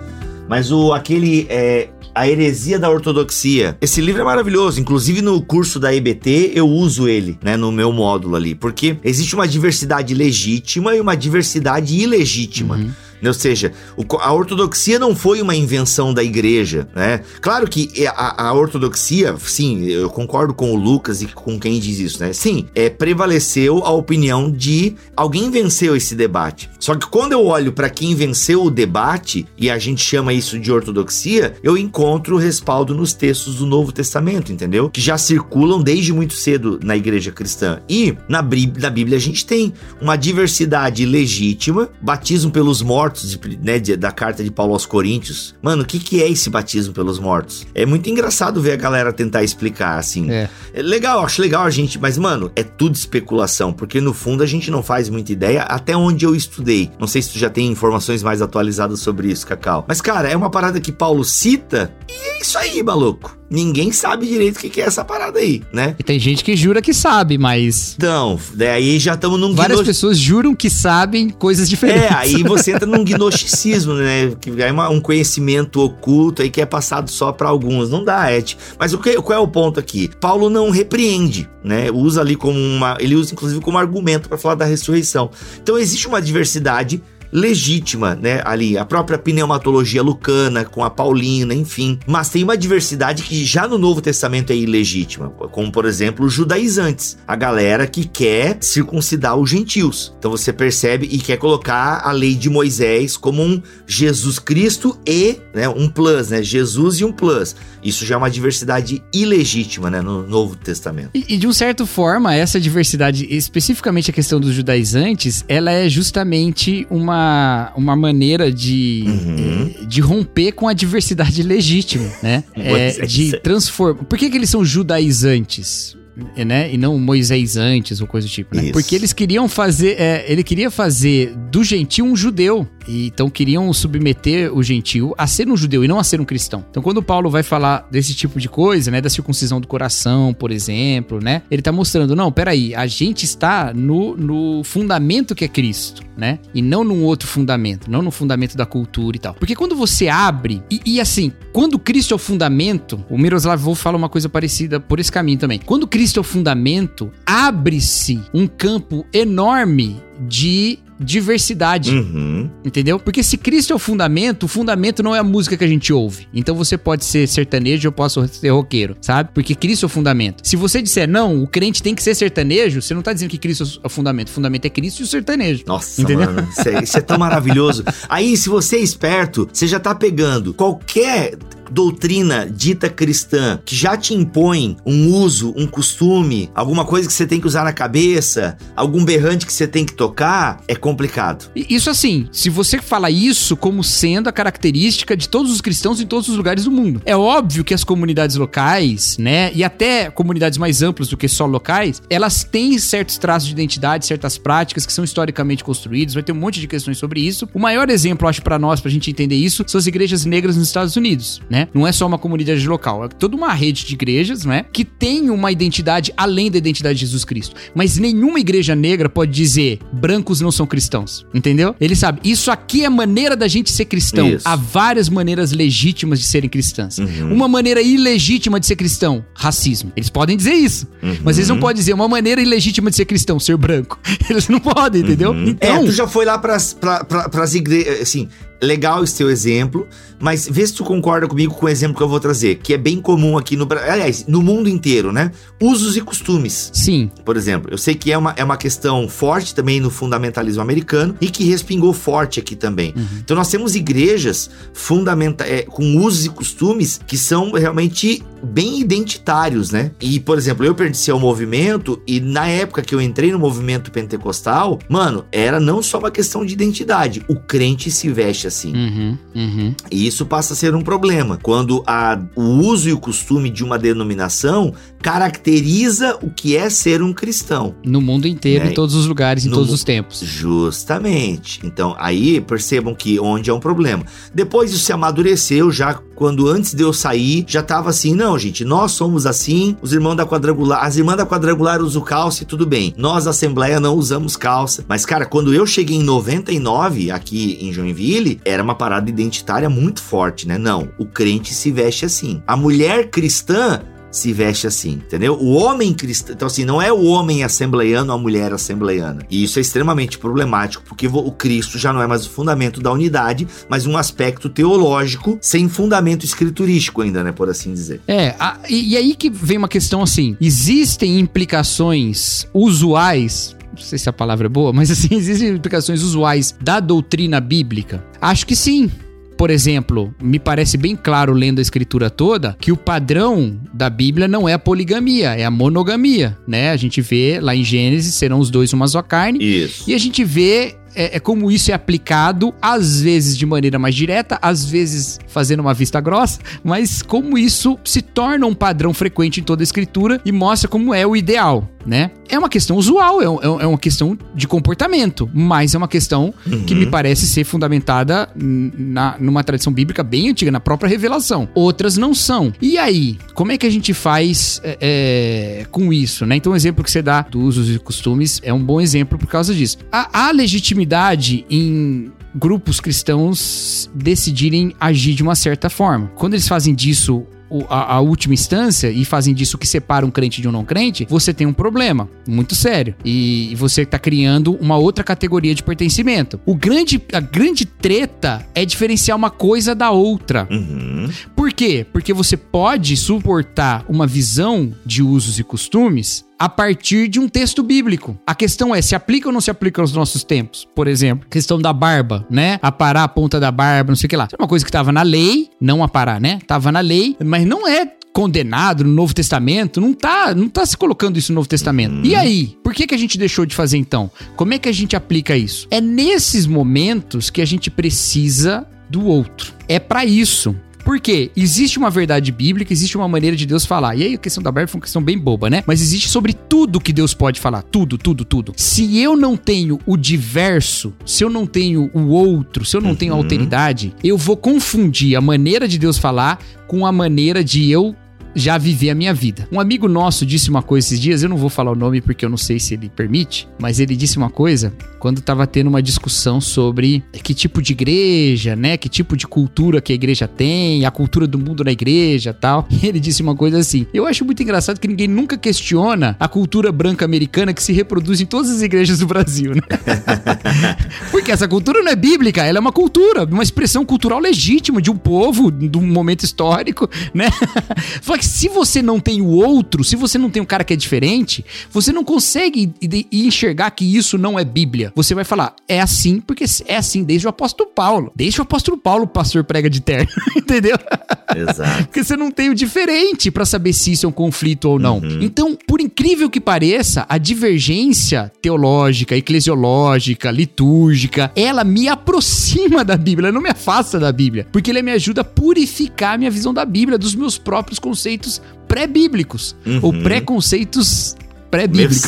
Mas o aquele é, A Heresia da Ortodoxia. Esse livro é maravilhoso, inclusive no curso da EBT eu uso ele, né, no meu módulo ali, porque existe uma diversidade legítima e uma diversidade ilegítima. Uhum. Ou seja, a ortodoxia não foi uma invenção da igreja, né? Claro que a, a, ortodoxia, sim, eu concordo com o Lucas e com quem diz isso, né? Sim, é, prevaleceu a opinião de alguém venceu esse debate. Só que quando eu olho para quem venceu o debate, e a gente chama isso de ortodoxia, eu encontro respaldo nos textos do Novo Testamento, entendeu? Que já circulam desde muito cedo na igreja cristã. E na, na Bíblia a gente tem uma diversidade legítima, batismo pelos mortos mortos, de, né, de, da carta de Paulo aos Coríntios. Mano, o que, que é esse batismo pelos mortos? É muito engraçado ver a galera tentar explicar, assim. É. é legal, acho legal a gente, mas, mano, é tudo especulação, porque no fundo a gente não faz muita ideia até onde eu estudei. Não sei se tu já tem informações mais atualizadas sobre isso, Cacau. Mas, cara, é uma parada que Paulo cita e é isso aí, maluco ninguém sabe direito o que, é essa parada aí, né? E tem gente que jura que sabe, mas. Então, daí já estamos num. Várias gno... pessoas juram que sabem coisas diferentes. É, aí você entra num gnosticismo, né? Que é uma, um conhecimento oculto aí que é passado só para alguns. Não dá, Ed. Mas o que, qual é o ponto aqui? Paulo não repreende, né? Usa ali como uma. Ele usa inclusive como argumento para falar da ressurreição. Então existe uma diversidade legítima, né? Ali, a própria pneumatologia lucana, com a paulina, enfim. Mas tem uma diversidade que já no Novo Testamento é ilegítima, como por exemplo os judaizantes, a galera que quer circuncidar os gentios. Então você percebe e quer colocar a lei de Moisés como um Jesus Cristo e né, um plus, né? Jesus e um plus. Isso já é uma diversidade ilegítima, né? No Novo Testamento. E, e de uma certa forma, essa diversidade, especificamente a questão dos judaizantes, ela é justamente uma uma, maneira de, uhum. Eh, de romper com a diversidade legítima, né? é, de transformar. Por que, que eles são judaizantes? né? E não Moisés antes ou coisa do tipo, né? Porque eles queriam fazer, é, ele queria fazer do gentil um judeu. E, então queriam submeter o gentil a ser um judeu e não a ser um cristão. Então quando Paulo vai falar desse tipo de coisa, né, da circuncisão do coração, por exemplo, né, ele tá mostrando, não, peraí, a gente está no, no fundamento que é Cristo, né, e não num outro fundamento, não no fundamento da cultura e tal. Porque quando você abre, e, e assim, quando Cristo é o fundamento, o Miroslav Volf fala uma coisa parecida por esse caminho também. Quando Cristo é o fundamento, abre-se um campo enorme de diversidade. Uhum. Entendeu? Porque se Cristo é o fundamento, o fundamento não é a música que a gente ouve. Então você pode ser sertanejo, eu posso ser roqueiro, sabe? Porque Cristo é o fundamento. Se você disser, não, o crente tem que ser sertanejo, você não tá dizendo que Cristo é o fundamento. O fundamento é Cristo e o sertanejo. Nossa, entendeu? mano. Isso é, isso é tão maravilhoso. Aí, se você é esperto, você já tá pegando qualquer doutrina dita cristã que já te impõe um uso, um costume, alguma coisa que você tem que usar na cabeça, algum berrante que você tem que tocar, é complicado. Isso assim, se você fala isso como sendo a característica de todos os cristãos em todos os lugares do mundo. É óbvio que as comunidades locais, né, e até comunidades mais amplas do que só locais, elas têm certos traços de identidade, certas práticas que são historicamente construídos, vai ter um monte de questões sobre isso. O maior exemplo, acho, para nós, pra gente entender isso, são as igrejas negras nos Estados Unidos, né? Né? Não é só uma comunidade local, é toda uma rede de igrejas, né? Que tem uma identidade além da identidade de Jesus Cristo. Mas nenhuma igreja negra pode dizer brancos não são cristãos, entendeu? Ele sabe, isso aqui é maneira da gente ser cristão. Isso. Há várias maneiras legítimas de serem cristãs. Uhum. Uma maneira ilegítima de ser cristão, racismo. Eles podem dizer isso, uhum. mas eles não podem dizer uma maneira ilegítima de ser cristão, ser branco. Eles não podem, entendeu? Uhum. Então, é, tu já foi lá pras, pra, pra, pras igrejas, assim, legal esse teu exemplo, mas vê se tu concorda comigo com o exemplo que eu vou trazer, que é bem comum aqui no Brasil, aliás, no mundo inteiro, né? Usos e costumes. Sim. Por exemplo, eu sei que é uma, é uma questão forte também no fundamentalismo americano e que respingou forte aqui também. Uhum. Então nós temos igrejas fundamenta é, com usos e costumes que são realmente bem identitários, né? E, por exemplo, eu pertenci ao movimento e na época que eu entrei no movimento pentecostal, mano, era não só uma questão de identidade. O crente se veste assim. Uhum, uhum. E isso passa a ser um problema. Quando a, o uso e o costume de uma denominação caracteriza o que é ser um cristão. No mundo inteiro, né? em todos os lugares, em no, todos os tempos. Justamente. Então, aí percebam que onde é um problema. Depois isso se amadureceu, já quando antes de eu sair, já tava assim, não, gente, nós somos assim, os irmãos da quadrangular, as irmãs da quadrangular usam calça e tudo bem. Nós, Assembleia, não usamos calça. Mas, cara, quando eu cheguei em 99, aqui em Joinville, era uma parada identitária muito forte, né? Não, o crente se veste assim. A mulher cristã se veste assim, entendeu? O homem cristão, então assim, não é o homem assembleiano a mulher assembleiana. E isso é extremamente problemático, porque o Cristo já não é mais o fundamento da unidade, mas um aspecto teológico sem fundamento escriturístico ainda, né, por assim dizer. É, a, e, e aí que vem uma questão assim, existem implicações usuais não sei se a palavra é boa, mas assim, existem implicações usuais da doutrina bíblica? Acho que sim. Por exemplo, me parece bem claro lendo a escritura toda que o padrão da Bíblia não é a poligamia, é a monogamia, né? A gente vê lá em Gênesis serão os dois uma só carne. Isso. E a gente vê é, é, como isso é aplicado, às vezes de maneira mais direta, às vezes fazendo uma vista grossa, mas como isso se torna um padrão frequente em toda a escritura e mostra como é o ideal, né? É uma questão usual, é, é, é uma questão de comportamento, mas é uma questão uhum. que me parece ser fundamentada na, numa tradição bíblica bem antiga, na própria revelação. Outras não são. E aí, como é que a gente faz é, é com isso, né? Então, o exemplo que você dá dos usos e costumes é um bom exemplo por causa disso. A, a legitimidade em grupos cristãos decidirem agir de uma certa forma. Quando eles fazem disso a, a, última instância e fazem disso que separa um crente de um não crente, você tem um problema muito sério. E você está criando uma outra categoria de pertencimento. O grande, a grande treta é diferenciar uma coisa da outra. Uhum. Por quê? Porque você pode suportar uma visão de usos e costumes a partir de um texto bíblico. A questão é se aplica ou não se aplica aos nossos tempos. Por exemplo, questão da barba, né? Aparar a ponta da barba, não sei o que lá. é uma coisa que estava na lei, não aparar, né? Tava na lei, mas não é condenado no Novo Testamento, não tá, não tá se colocando isso no Novo Testamento. E aí, por que que a gente deixou de fazer então? Como é que a gente aplica isso? É nesses momentos que a gente precisa do outro. É para isso porque existe uma verdade bíblica, existe uma maneira de Deus falar. E aí a questão da Bíblia foi uma questão bem boba, né? Mas existe sobre tudo que Deus pode falar. Tudo, tudo, tudo. Se eu não tenho o diverso, se eu não tenho o outro, se eu não uhum. tenho a alteridade, eu vou confundir a maneira de Deus falar com a maneira de eu já viver a minha vida. Um amigo nosso disse uma coisa esses dias, eu não vou falar o nome porque eu não sei se ele permite, mas ele disse uma coisa quando estava tendo uma discussão sobre que tipo de igreja, né, que tipo de cultura que a igreja tem, a cultura do mundo na igreja, tal. E ele disse uma coisa assim: "Eu acho muito engraçado que ninguém nunca questiona a cultura branca americana que se reproduz em todas as igrejas do Brasil, né? porque essa cultura não é bíblica, ela é uma cultura, uma expressão cultural legítima de um povo, de um momento histórico, né? Só que se você não tem o outro, se você não tem um cara que é diferente, você não consegue enxergar que isso não é Bíblia. Você vai falar, é assim porque é assim desde o apóstolo Paulo. Desde o apóstolo Paulo o pastor prega de terno, entendeu? Exato. porque você não tem o diferente para saber se isso é um conflito ou não. Uhum. Então, por incrível que pareça, a divergência teológica, eclesiológica, litúrgica, ela me aproxima da Bíblia, ela não me afasta da Bíblia, porque ela me ajuda a purificar a minha visão da Bíblia, dos meus próprios conceitos conceitos pré-bíblicos uhum. ou preconceitos pré-bíblicos.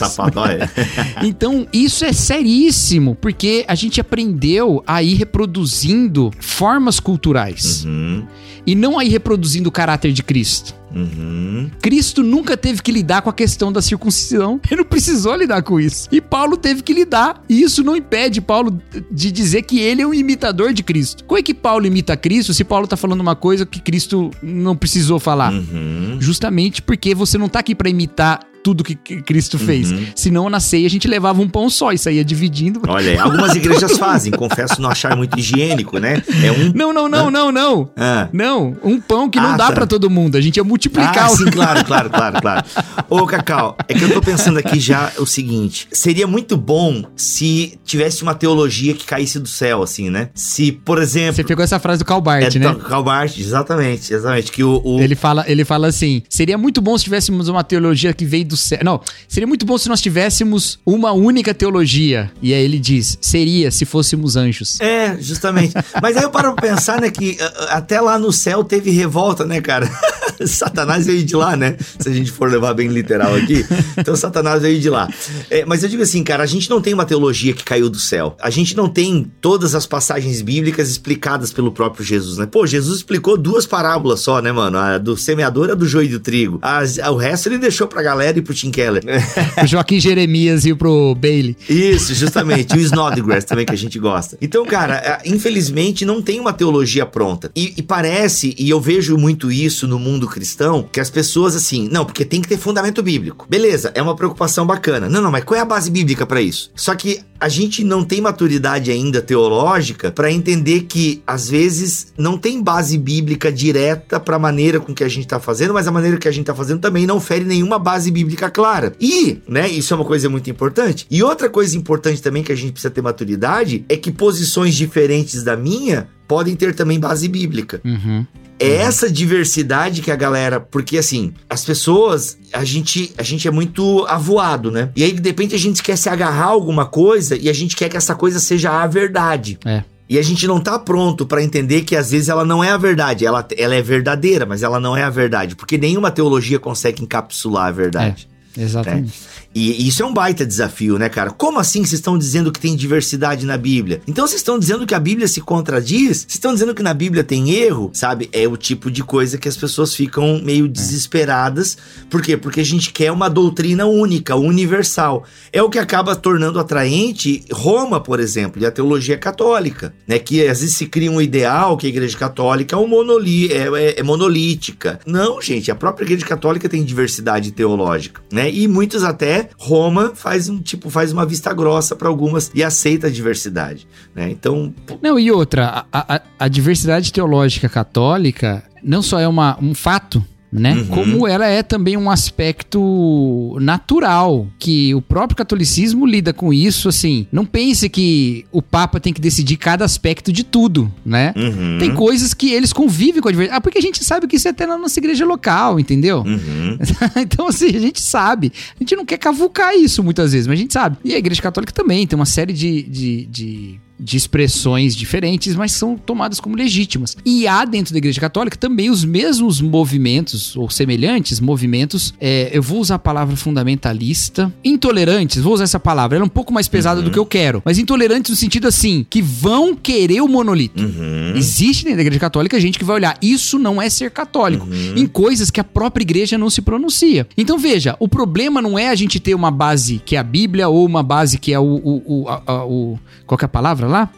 então, isso é seríssimo, porque a gente aprendeu a ir reproduzindo formas culturais uhum. e não a ir reproduzindo o caráter de Cristo. Uhum. Cristo nunca teve que lidar com a questão da circuncisão. Ele não precisou lidar com isso. E Paulo teve que lidar. E isso não impede Paulo de dizer que ele é um imitador de Cristo. Como é que Paulo imita Cristo se Paulo tá falando uma coisa que Cristo não precisou falar? Uhum. Justamente porque você não tá aqui para imitar tudo que Cristo fez. Uhum. Senão, na ceia, a gente levava um pão só e saía dividindo. Olha algumas igrejas fazem, confesso não achar muito higiênico, né? É um... Não, não, não, ah. não, não. Ah. Não, um pão que não ah, dá tá. para todo mundo. A gente ia multiplicar. Ah, o... sim, claro, claro, claro, claro. Ô, Cacau, é que eu tô pensando aqui já o seguinte. Seria muito bom se tivesse uma teologia que caísse do céu, assim, né? Se, por exemplo... Você pegou essa frase do Calbart, é, né? Calbart, exatamente, exatamente. Que o, o... Ele, fala, ele fala assim, seria muito bom se tivéssemos uma teologia que veio do céu. Não, seria muito bom se nós tivéssemos uma única teologia. E aí ele diz, seria se fôssemos anjos. É, justamente. Mas aí eu paro pra pensar, né, que até lá no céu teve revolta, né, cara? Satanás veio de lá, né? Se a gente for levar bem literal aqui. Então Satanás veio de lá. É, mas eu digo assim, cara, a gente não tem uma teologia que caiu do céu. A gente não tem todas as passagens bíblicas explicadas pelo próprio Jesus, né? Pô, Jesus explicou duas parábolas só, né, mano? A do semeador e a do joio do trigo. As, o resto ele deixou pra galera e pro Tim Keller. o Joaquim Jeremias e pro Bailey. Isso, justamente. E o Snodgrass também, que a gente gosta. Então, cara, é, infelizmente não tem uma teologia pronta. E, e parece, e eu vejo muito isso no mundo cristão, que as pessoas assim, não, porque tem que ter fundamento bíblico. Beleza, é uma preocupação bacana. Não, não, mas qual é a base bíblica para isso? Só que a gente não tem maturidade ainda teológica para entender que às vezes não tem base bíblica direta para a maneira com que a gente está fazendo, mas a maneira que a gente está fazendo também não fere nenhuma base bíblica clara. E, né, isso é uma coisa muito importante. E outra coisa importante também que a gente precisa ter maturidade é que posições diferentes da minha podem ter também base bíblica. Uhum. É essa diversidade que a galera. Porque assim, as pessoas, a gente, a gente é muito avoado, né? E aí, de repente, a gente quer se agarrar a alguma coisa e a gente quer que essa coisa seja a verdade. É. E a gente não tá pronto para entender que às vezes ela não é a verdade. Ela, ela é verdadeira, mas ela não é a verdade. Porque nenhuma teologia consegue encapsular a verdade. É, exatamente. Né? E isso é um baita desafio, né, cara? Como assim vocês estão dizendo que tem diversidade na Bíblia? Então vocês estão dizendo que a Bíblia se contradiz? Vocês estão dizendo que na Bíblia tem erro? Sabe? É o tipo de coisa que as pessoas ficam meio desesperadas. Por quê? Porque a gente quer uma doutrina única, universal. É o que acaba tornando atraente Roma, por exemplo, e a teologia católica, né? Que às vezes se cria um ideal que a Igreja Católica é, um monoli é, é, é monolítica. Não, gente, a própria Igreja Católica tem diversidade teológica, né? E muitos até Roma faz um tipo faz uma vista grossa para algumas e aceita a diversidade, né? Então, não e outra, a, a, a diversidade teológica católica não só é uma, um fato né? Uhum. Como ela é também um aspecto natural, que o próprio catolicismo lida com isso, assim. Não pense que o Papa tem que decidir cada aspecto de tudo, né? Uhum. Tem coisas que eles convivem com a diversidade. Ah, porque a gente sabe que isso é até na nossa igreja local, entendeu? Uhum. então, assim, a gente sabe. A gente não quer cavucar isso muitas vezes, mas a gente sabe. E a igreja católica também tem uma série de, de, de de expressões diferentes, mas são tomadas como legítimas. E há dentro da Igreja Católica também os mesmos movimentos, ou semelhantes movimentos, é, eu vou usar a palavra fundamentalista, intolerantes, vou usar essa palavra, ela é um pouco mais pesada uhum. do que eu quero, mas intolerantes no sentido assim, que vão querer o monolito. Uhum. Existe dentro da Igreja Católica gente que vai olhar, isso não é ser católico, uhum. em coisas que a própria igreja não se pronuncia. Então veja, o problema não é a gente ter uma base que é a Bíblia ou uma base que é o, o, o, a, o qual é a palavra? Lá?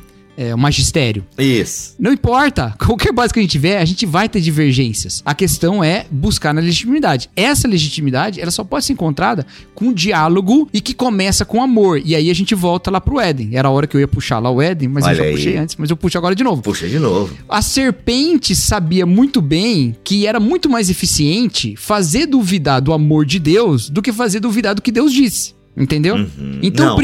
É, o magistério. Isso. Não importa. Qualquer base que a gente tiver, a gente vai ter divergências. A questão é buscar na legitimidade. Essa legitimidade, ela só pode ser encontrada com diálogo e que começa com amor. E aí a gente volta lá pro Éden. Era a hora que eu ia puxar lá o Éden, mas Olha eu já aí. puxei antes, mas eu puxo agora de novo. Puxa de novo. A serpente sabia muito bem que era muito mais eficiente fazer duvidar do amor de Deus do que fazer duvidar do que Deus disse. Entendeu? Uhum. Então,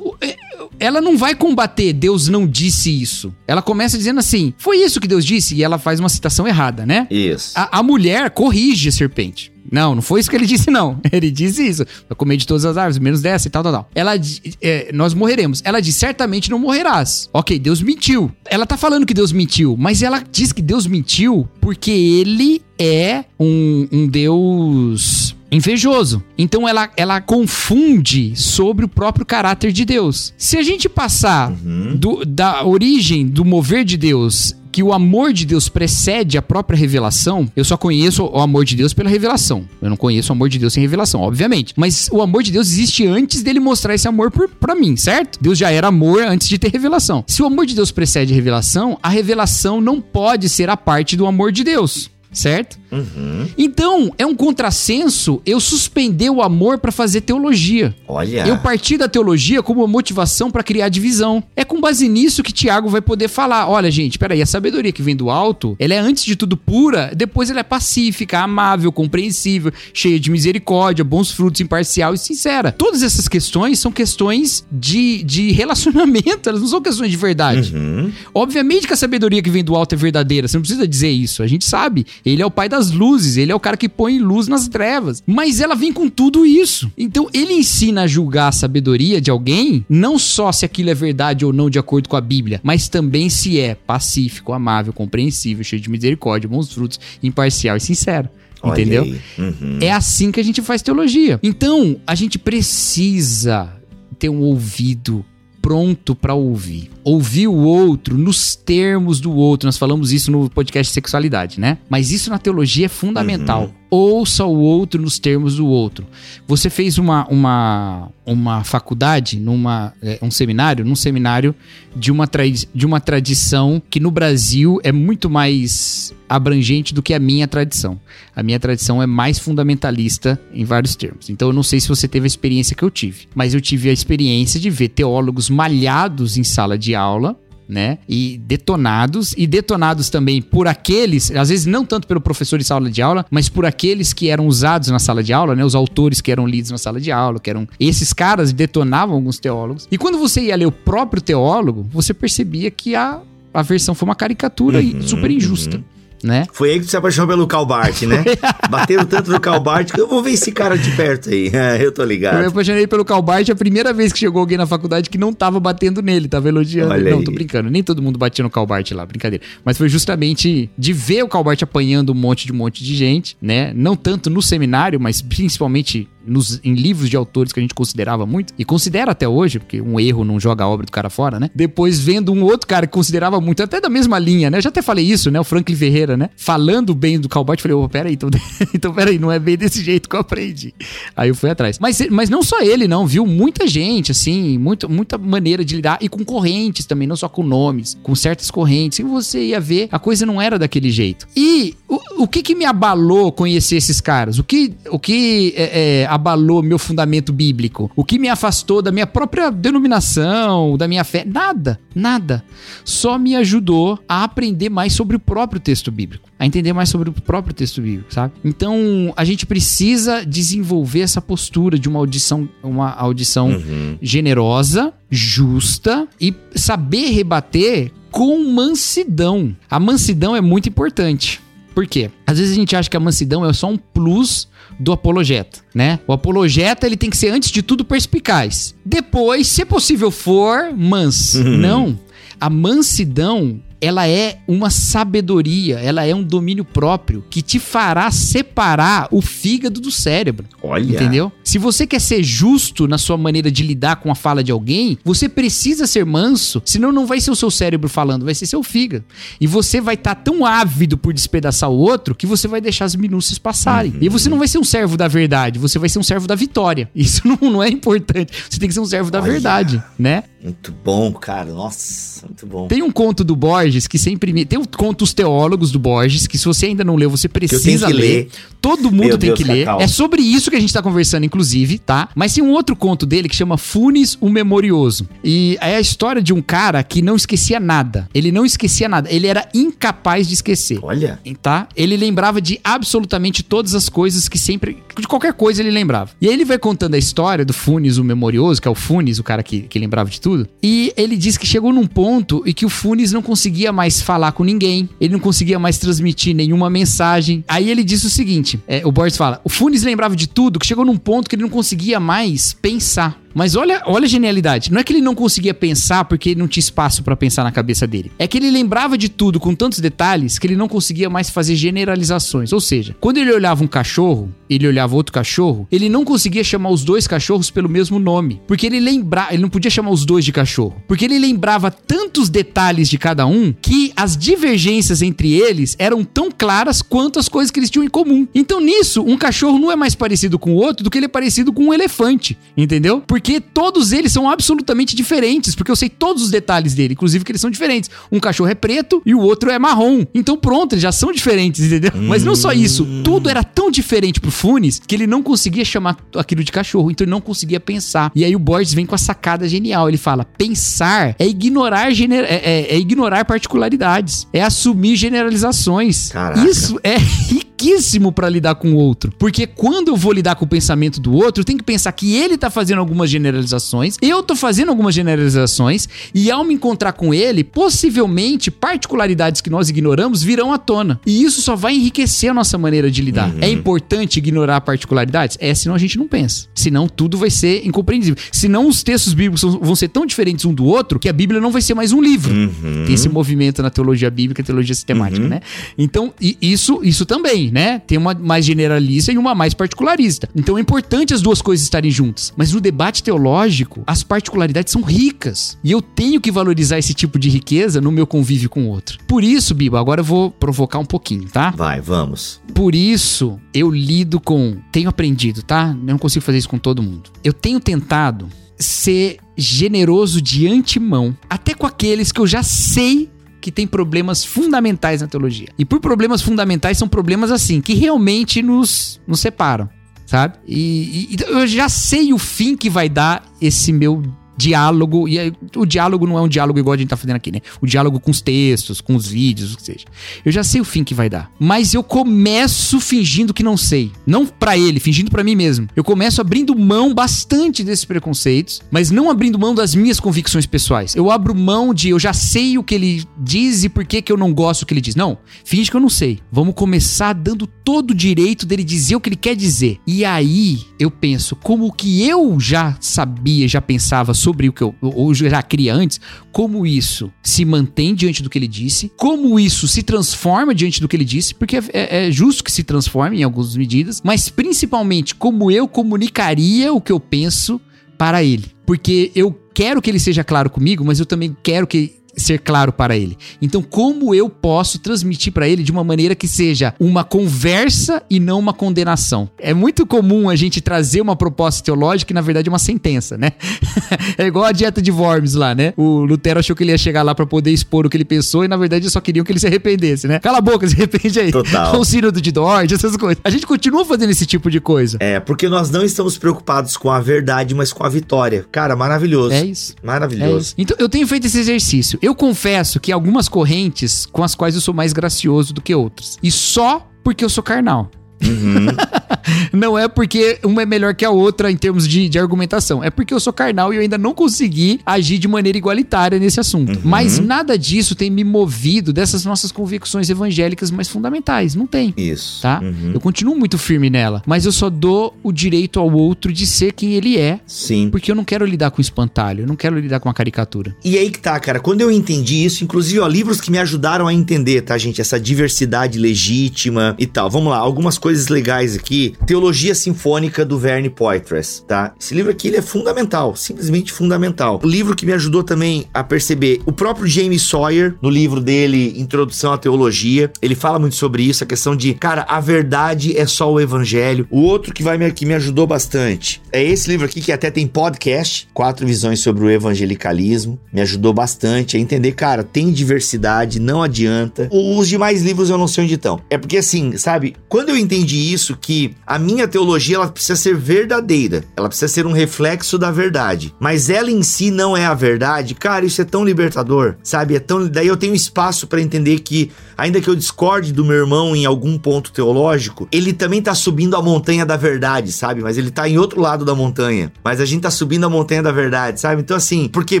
é, ela não vai combater Deus não disse isso. Ela começa dizendo assim: foi isso que Deus disse, e ela faz uma citação errada, né? Isso. A, a mulher corrige a serpente. Não, não foi isso que ele disse, não. Ele disse isso. Vai comer de todas as árvores, menos dessa e tal, tal, tal. Ela, é, nós morreremos. Ela diz, certamente não morrerás. Ok, Deus mentiu. Ela tá falando que Deus mentiu, mas ela diz que Deus mentiu porque ele é um, um Deus invejoso. Então ela, ela confunde sobre o próprio caráter de Deus. Se a gente passar uhum. do, da origem do mover de Deus que o amor de Deus precede a própria revelação, eu só conheço o amor de Deus pela revelação. Eu não conheço o amor de Deus sem revelação, obviamente. Mas o amor de Deus existe antes dele mostrar esse amor para mim, certo? Deus já era amor antes de ter revelação. Se o amor de Deus precede a revelação, a revelação não pode ser a parte do amor de Deus certo? Uhum. Então, é um contrassenso eu suspender o amor para fazer teologia. Olha. Eu partir da teologia como uma motivação para criar divisão. É com base nisso que Tiago vai poder falar: olha, gente, peraí, a sabedoria que vem do alto, ela é antes de tudo pura, depois ela é pacífica, amável, compreensível, cheia de misericórdia, bons frutos, imparcial e sincera. Todas essas questões são questões de, de relacionamento, elas não são questões de verdade. Uhum. Obviamente que a sabedoria que vem do alto é verdadeira, você não precisa dizer isso, a gente sabe. Ele é o pai das luzes, ele é o cara que põe luz nas trevas. Mas ela vem com tudo isso. Então ele ensina a julgar a sabedoria de alguém, não só se aquilo é verdade ou não de acordo com a Bíblia, mas também se é pacífico, amável, compreensível, cheio de misericórdia, bons frutos, imparcial e sincero. Olha entendeu? Uhum. É assim que a gente faz teologia. Então, a gente precisa ter um ouvido pronto para ouvir. Ouvir o outro nos termos do outro. Nós falamos isso no podcast Sexualidade, né? Mas isso na teologia é fundamental. Uhum. Ouça o outro nos termos do outro. Você fez uma, uma, uma faculdade, numa, é, um seminário, num seminário de uma, de uma tradição que no Brasil é muito mais abrangente do que a minha tradição. A minha tradição é mais fundamentalista em vários termos. Então eu não sei se você teve a experiência que eu tive, mas eu tive a experiência de ver teólogos malhados em sala de aula né? E detonados, e detonados também por aqueles, às vezes não tanto pelo professor em sala de aula, mas por aqueles que eram usados na sala de aula, né? Os autores que eram lidos na sala de aula, que eram. Esses caras detonavam alguns teólogos. E quando você ia ler o próprio teólogo, você percebia que a, a versão foi uma caricatura uhum, super injusta. Uhum né? Foi aí que tu se apaixonou pelo Calbart, né? Bateram tanto no Calbart que eu vou ver esse cara de perto aí. eu tô ligado. Eu me apaixonei pelo Calbart a primeira vez que chegou alguém na faculdade que não tava batendo nele, tava elogiando. Olha não, aí. tô brincando. Nem todo mundo batia no Calbart lá, brincadeira. Mas foi justamente de ver o Calbart apanhando um monte de um monte de gente, né? Não tanto no seminário, mas principalmente nos, em livros de autores que a gente considerava muito, e considera até hoje, porque um erro não joga a obra do cara fora, né? Depois vendo um outro cara que considerava muito, até da mesma linha, né? Eu já até falei isso, né? O Franklin Ferreira, né? Falando bem do Calbart, falei, ô, oh, peraí, então, então peraí, não é bem desse jeito que eu aprendi. Aí eu fui atrás. Mas, mas não só ele, não, viu? Muita gente, assim, muito, muita maneira de lidar, e com correntes também, não só com nomes, com certas correntes, e você ia ver, a coisa não era daquele jeito. E o, o que que me abalou conhecer esses caras? O que, o que é, é, abalou meu fundamento bíblico? O que me afastou da minha própria denominação, da minha fé? Nada, nada. Só me ajudou a aprender mais sobre o próprio texto bíblico, a entender mais sobre o próprio texto bíblico, sabe? Então, a gente precisa desenvolver essa postura de uma audição, uma audição uhum. generosa, justa e saber rebater com mansidão. A mansidão é muito importante. Por quê? Às vezes a gente acha que a mansidão é só um plus do apologeta, né? O apologeta ele tem que ser antes de tudo perspicaz. Depois, se possível for, mans. Uhum. Não. A mansidão ela é uma sabedoria, ela é um domínio próprio que te fará separar o fígado do cérebro. Olha. Entendeu? Se você quer ser justo na sua maneira de lidar com a fala de alguém, você precisa ser manso, senão não vai ser o seu cérebro falando, vai ser seu fígado. E você vai estar tá tão ávido por despedaçar o outro que você vai deixar as minúcias passarem. Uhum. E você não vai ser um servo da verdade, você vai ser um servo da vitória. Isso não, não é importante. Você tem que ser um servo da Olha. verdade, né? Muito bom, cara. Nossa, muito bom. Tem um conto do Borges que sempre me. Tem um conto Os Teólogos do Borges, que se você ainda não leu, você precisa ler. ler. Todo mundo Meu tem Deus, que ler. Cacau. É sobre isso que a gente tá conversando, inclusive, tá? Mas tem um outro conto dele que chama Funes o Memorioso. E é a história de um cara que não esquecia nada. Ele não esquecia nada. Ele era incapaz de esquecer. Olha. Tá? Ele lembrava de absolutamente todas as coisas que sempre. De qualquer coisa ele lembrava. E aí ele vai contando a história do Funes o Memorioso, que é o Funes, o cara que, que lembrava de tudo. E ele diz que chegou num ponto em que o Funes não conseguia mais falar com ninguém, ele não conseguia mais transmitir nenhuma mensagem. Aí ele disse o seguinte: é, o Borges fala, o Funes lembrava de tudo, que chegou num ponto que ele não conseguia mais pensar. Mas olha, olha a genialidade. Não é que ele não conseguia pensar porque não tinha espaço para pensar na cabeça dele. É que ele lembrava de tudo com tantos detalhes que ele não conseguia mais fazer generalizações. Ou seja, quando ele olhava um cachorro, ele olhava outro cachorro, ele não conseguia chamar os dois cachorros pelo mesmo nome, porque ele lembrava, ele não podia chamar os dois de cachorro, porque ele lembrava tantos detalhes de cada um que as divergências entre eles eram tão claras quanto as coisas que eles tinham em comum. Então nisso, um cachorro não é mais parecido com o outro do que ele é parecido com um elefante, entendeu? Porque Porque todos eles são absolutamente diferentes, porque eu sei todos os detalhes dele, inclusive que eles são diferentes. Um cachorro é preto e o outro é marrom. Então pronto, eles já são diferentes, entendeu? Hum. Mas não só isso, tudo era tão diferente pro Funes que ele não conseguia chamar aquilo de cachorro, então ele não conseguia pensar. E aí o Borges vem com a sacada genial, ele fala: pensar é ignorar, gener é, é, é ignorar particularidades, é assumir generalizações. Caraca. Isso é riquíssimo para lidar com o outro. Porque quando eu vou lidar com o pensamento do outro, eu tenho que pensar que ele tá fazendo algumas generalizações, eu tô fazendo algumas generalizações, e ao me encontrar com ele, possivelmente particularidades que nós ignoramos virão à tona. E isso só vai enriquecer a nossa maneira de lidar. Uhum. É importante ignorar particularidades? É, senão a gente não pensa. Senão tudo vai ser incompreensível. Senão os textos bíblicos vão ser tão diferentes um do outro que a Bíblia não vai ser mais um livro. Uhum. Tem esse movimento na teologia bíblica, teologia sistemática, uhum. né? Então, isso, isso também, né? Tem uma mais generalista e uma mais particularista. Então é importante as duas coisas estarem juntas. Mas no debate teológico, as particularidades são ricas. E eu tenho que valorizar esse tipo de riqueza no meu convívio com o outro. Por isso, Biba, agora eu vou provocar um pouquinho, tá? Vai, vamos. Por isso, eu lido com. Tenho aprendido, tá? Eu não consigo fazer isso com todo mundo. Eu tenho tentado ser generoso de antemão, até com aqueles que eu já sei que tem problemas fundamentais na teologia. E por problemas fundamentais são problemas assim, que realmente nos, nos separam, sabe? E, e eu já sei o fim que vai dar esse meu diálogo, e o diálogo não é um diálogo igual a gente tá fazendo aqui, né? O diálogo com os textos, com os vídeos, o que seja. Eu já sei o fim que vai dar, mas eu começo fingindo que não sei. Não para ele, fingindo para mim mesmo. Eu começo abrindo mão bastante desses preconceitos, mas não abrindo mão das minhas convicções pessoais. Eu abro mão de eu já sei o que ele diz e por que, que eu não gosto do que ele diz. Não, finge que eu não sei. Vamos começar dando todo o direito dele dizer o que ele quer dizer. E aí eu penso, como que eu já sabia, já pensava sobre o que eu ou já cria antes, como isso se mantém diante do que ele disse, como isso se transforma diante do que ele disse, porque é, é, é justo que se transforme em algumas medidas, mas principalmente como eu comunicaria o que eu penso para ele. Porque eu quero que ele seja claro comigo, mas eu também quero que ser claro para ele. Então, como eu posso transmitir para ele de uma maneira que seja uma conversa e não uma condenação? É muito comum a gente trazer uma proposta teológica que na verdade é uma sentença, né? é igual a dieta de Worms lá, né? O Lutero achou que ele ia chegar lá para poder expor o que ele pensou e na verdade só queriam que ele se arrependesse, né? Cala a boca, se arrepende aí. Total. o sínodo de Dort, essas coisas. A gente continua fazendo esse tipo de coisa. É, porque nós não estamos preocupados com a verdade, mas com a vitória. Cara, maravilhoso. É isso. Maravilhoso. É isso. Então, eu tenho feito esse exercício. Eu confesso que algumas correntes com as quais eu sou mais gracioso do que outras. E só porque eu sou carnal. Uhum. não é porque uma é melhor que a outra em termos de, de, argumentação. É porque eu sou carnal e eu ainda não consegui agir de maneira igualitária nesse assunto. Uhum. Mas nada disso tem me movido dessas nossas convicções evangélicas mais fundamentais. Não tem. Isso. Tá? Uhum. Eu continuo muito firme nela. Mas eu só dou o direito ao outro de ser quem ele é. Sim. Porque eu não quero lidar com espantalho. Eu não quero lidar com uma caricatura. E aí que tá, cara. Quando eu entendi isso, inclusive, ó, livros que me ajudaram a entender, tá, gente? Essa diversidade legítima e tal. Vamos lá. Algumas coisas legais aqui. Teologia Sinfônica do Verne Poitras, tá? Esse livro aqui ele é fundamental, simplesmente fundamental. O livro que me ajudou também a perceber, o próprio James Sawyer, no livro dele Introdução à Teologia, ele fala muito sobre isso, a questão de, cara, a verdade é só o evangelho. O outro que vai me, que me ajudou bastante é esse livro aqui que até tem podcast, quatro visões sobre o evangelicalismo, me ajudou bastante a entender, cara, tem diversidade, não adianta. Os demais livros eu não sei onde estão. É porque assim, sabe, quando eu entendi entendi isso que a minha teologia ela precisa ser verdadeira, ela precisa ser um reflexo da verdade, mas ela em si não é a verdade. Cara, isso é tão libertador, sabe? É tão daí eu tenho espaço para entender que ainda que eu discorde do meu irmão em algum ponto teológico, ele também tá subindo a montanha da verdade, sabe? Mas ele tá em outro lado da montanha, mas a gente tá subindo a montanha da verdade, sabe? Então assim, porque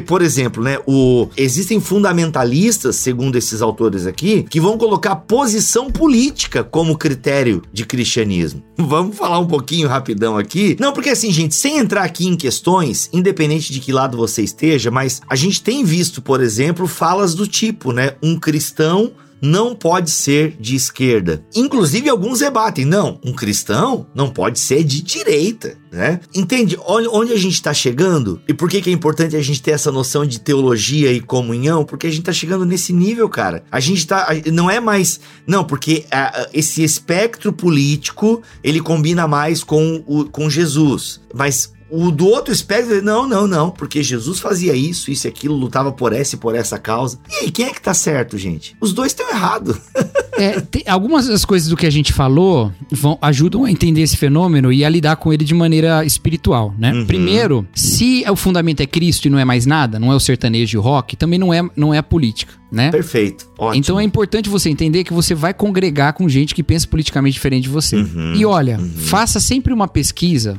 por exemplo, né, o existem fundamentalistas, segundo esses autores aqui, que vão colocar posição política como critério de cristianismo. Vamos falar um pouquinho rapidão aqui? Não, porque assim, gente, sem entrar aqui em questões, independente de que lado você esteja, mas a gente tem visto, por exemplo, falas do tipo, né? Um cristão não pode ser de esquerda. Inclusive, alguns debatem, não, um cristão não pode ser de direita, né? Entende Olha onde a gente está chegando? E por que, que é importante a gente ter essa noção de teologia e comunhão? Porque a gente está chegando nesse nível, cara. A gente tá. Não é mais. Não, porque a, esse espectro político ele combina mais com, o, com Jesus. Mas o do outro espectro, não, não, não, porque Jesus fazia isso, isso e aquilo, lutava por essa e por essa causa. E aí, quem é que tá certo, gente? Os dois estão errados. é, tem, algumas das coisas do que a gente falou vão, ajudam a entender esse fenômeno e a lidar com ele de maneira espiritual, né? Uhum. Primeiro, se o fundamento é Cristo e não é mais nada, não é o sertanejo e o rock, também não é, não é a política, né? Perfeito. Ótimo. Então é importante você entender que você vai congregar com gente que pensa politicamente diferente de você. Uhum. E olha, uhum. faça sempre uma pesquisa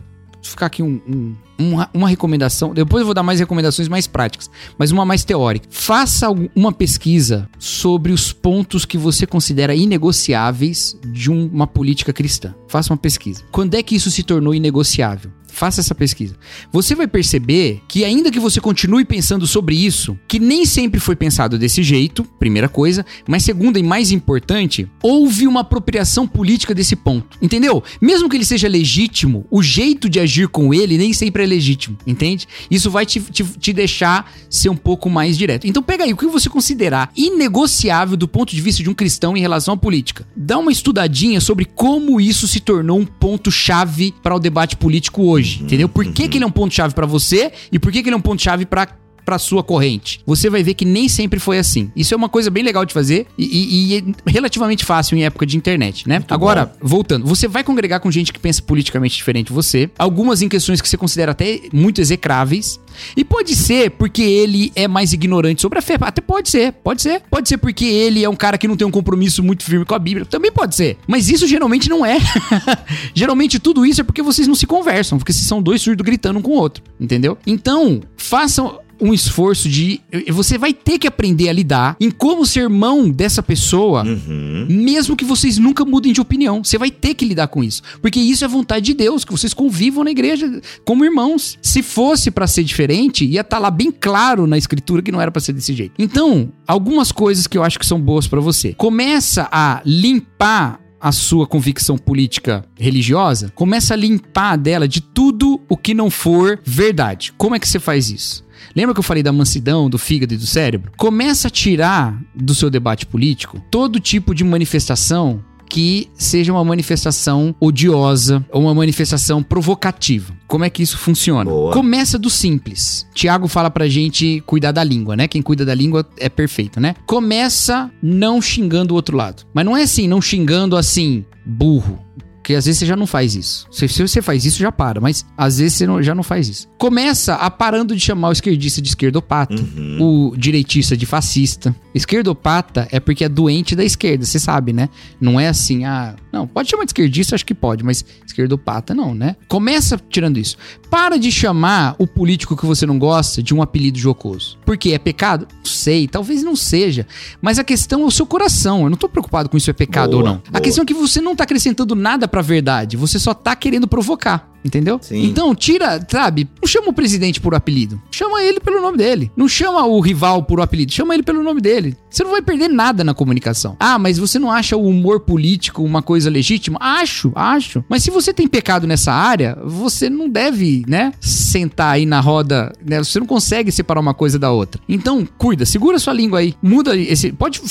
ficar aqui um, um, uma, uma, recomendação. Depois eu vou dar mais recomendações mais práticas, mas uma mais teórica. Faça uma pesquisa sobre os pontos que você considera inegociáveis de um, uma política cristã. Faça uma pesquisa. Quando é que isso se tornou inegociável? Faça essa pesquisa. Você vai perceber que, ainda que você continue pensando sobre isso, que nem sempre foi pensado desse jeito, primeira coisa, mas segunda e mais importante, houve uma apropriação política desse ponto. Entendeu? Mesmo que ele seja legítimo, o jeito de agir com ele nem sempre é legítimo, entende? Isso vai te, te, te deixar ser um pouco mais direto. Então, pega aí o que você considerar inegociável do ponto de vista de um cristão em relação à política. Dá uma estudadinha sobre como isso se tornou um ponto-chave para o debate político hoje hoje, entendeu? Por que, uhum. que ele é um ponto-chave para você e por que, que ele é um ponto-chave para para sua corrente. Você vai ver que nem sempre foi assim. Isso é uma coisa bem legal de fazer e, e, e é relativamente fácil em época de internet, né? Muito Agora, bom. voltando, você vai congregar com gente que pensa politicamente diferente de você, algumas em questões que você considera até muito execráveis. E pode ser porque ele é mais ignorante sobre a fé. Até pode ser, pode ser. Pode ser porque ele é um cara que não tem um compromisso muito firme com a Bíblia. Também pode ser. Mas isso geralmente não é. geralmente tudo isso é porque vocês não se conversam, porque vocês são dois surdos gritando um com o outro, entendeu? Então, façam um esforço de. Você vai ter que aprender a lidar em como ser mão dessa pessoa, uhum. mesmo que vocês nunca mudem de opinião. Você vai ter que lidar com isso. Porque isso é vontade de Deus, que vocês convivam na igreja como irmãos. Se fosse para ser diferente, ia estar tá lá bem claro na escritura que não era para ser desse jeito. Então, algumas coisas que eu acho que são boas para você. Começa a limpar a sua convicção política religiosa, começa a limpar dela de tudo o que não for verdade. Como é que você faz isso? Lembra que eu falei da mansidão, do fígado e do cérebro? Começa a tirar do seu debate político todo tipo de manifestação que seja uma manifestação odiosa ou uma manifestação provocativa. Como é que isso funciona? Boa. Começa do simples. Tiago fala pra gente cuidar da língua, né? Quem cuida da língua é perfeito, né? Começa não xingando o outro lado. Mas não é assim, não xingando assim, burro. Porque às vezes você já não faz isso. Se, se você faz isso, já para. Mas às vezes você não, já não faz isso. Começa a parando de chamar o esquerdista de esquerdopata, uhum. o direitista de fascista. Esquerdopata é porque é doente da esquerda, você sabe, né? Não é assim, ah. Não, pode chamar de esquerdista, acho que pode, mas esquerdopata não, né? Começa tirando isso. Para de chamar o político que você não gosta de um apelido jocoso. Por quê? É pecado? Não sei, talvez não seja. Mas a questão é o seu coração. Eu não tô preocupado com isso é pecado boa, ou não. Boa. A questão é que você não tá acrescentando nada pra verdade. Você só tá querendo provocar. Entendeu? Sim. Então, tira, sabe? Não chama o presidente por apelido. Chama ele pelo nome dele. Não chama o rival por apelido. Chama ele pelo nome dele. Você não vai perder nada na comunicação. Ah, mas você não acha o humor político uma coisa legítima? Acho, acho. Mas se você tem pecado nessa área, você não deve, né? Sentar aí na roda. Né? Você não consegue separar uma coisa da outra. Então, cuida, segura sua língua aí. Muda esse. Pode,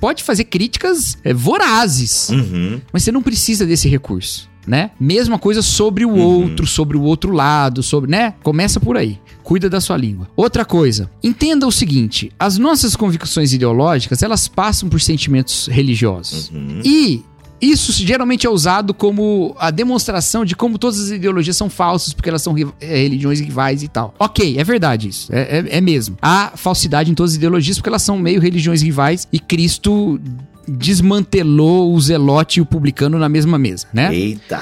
pode fazer críticas é, vorazes. Uhum. Mas você não precisa desse recurso né? Mesma coisa sobre o uhum. outro, sobre o outro lado, sobre, né? Começa por aí. Cuida da sua língua. Outra coisa, entenda o seguinte: as nossas convicções ideológicas, elas passam por sentimentos religiosos. Uhum. E isso geralmente é usado como a demonstração de como todas as ideologias são falsas, porque elas são é, religiões rivais e tal. Ok, é verdade isso. É, é, é mesmo. Há falsidade em todas as ideologias, porque elas são meio religiões rivais e Cristo desmantelou o zelote e o publicano na mesma mesa, né? Eita!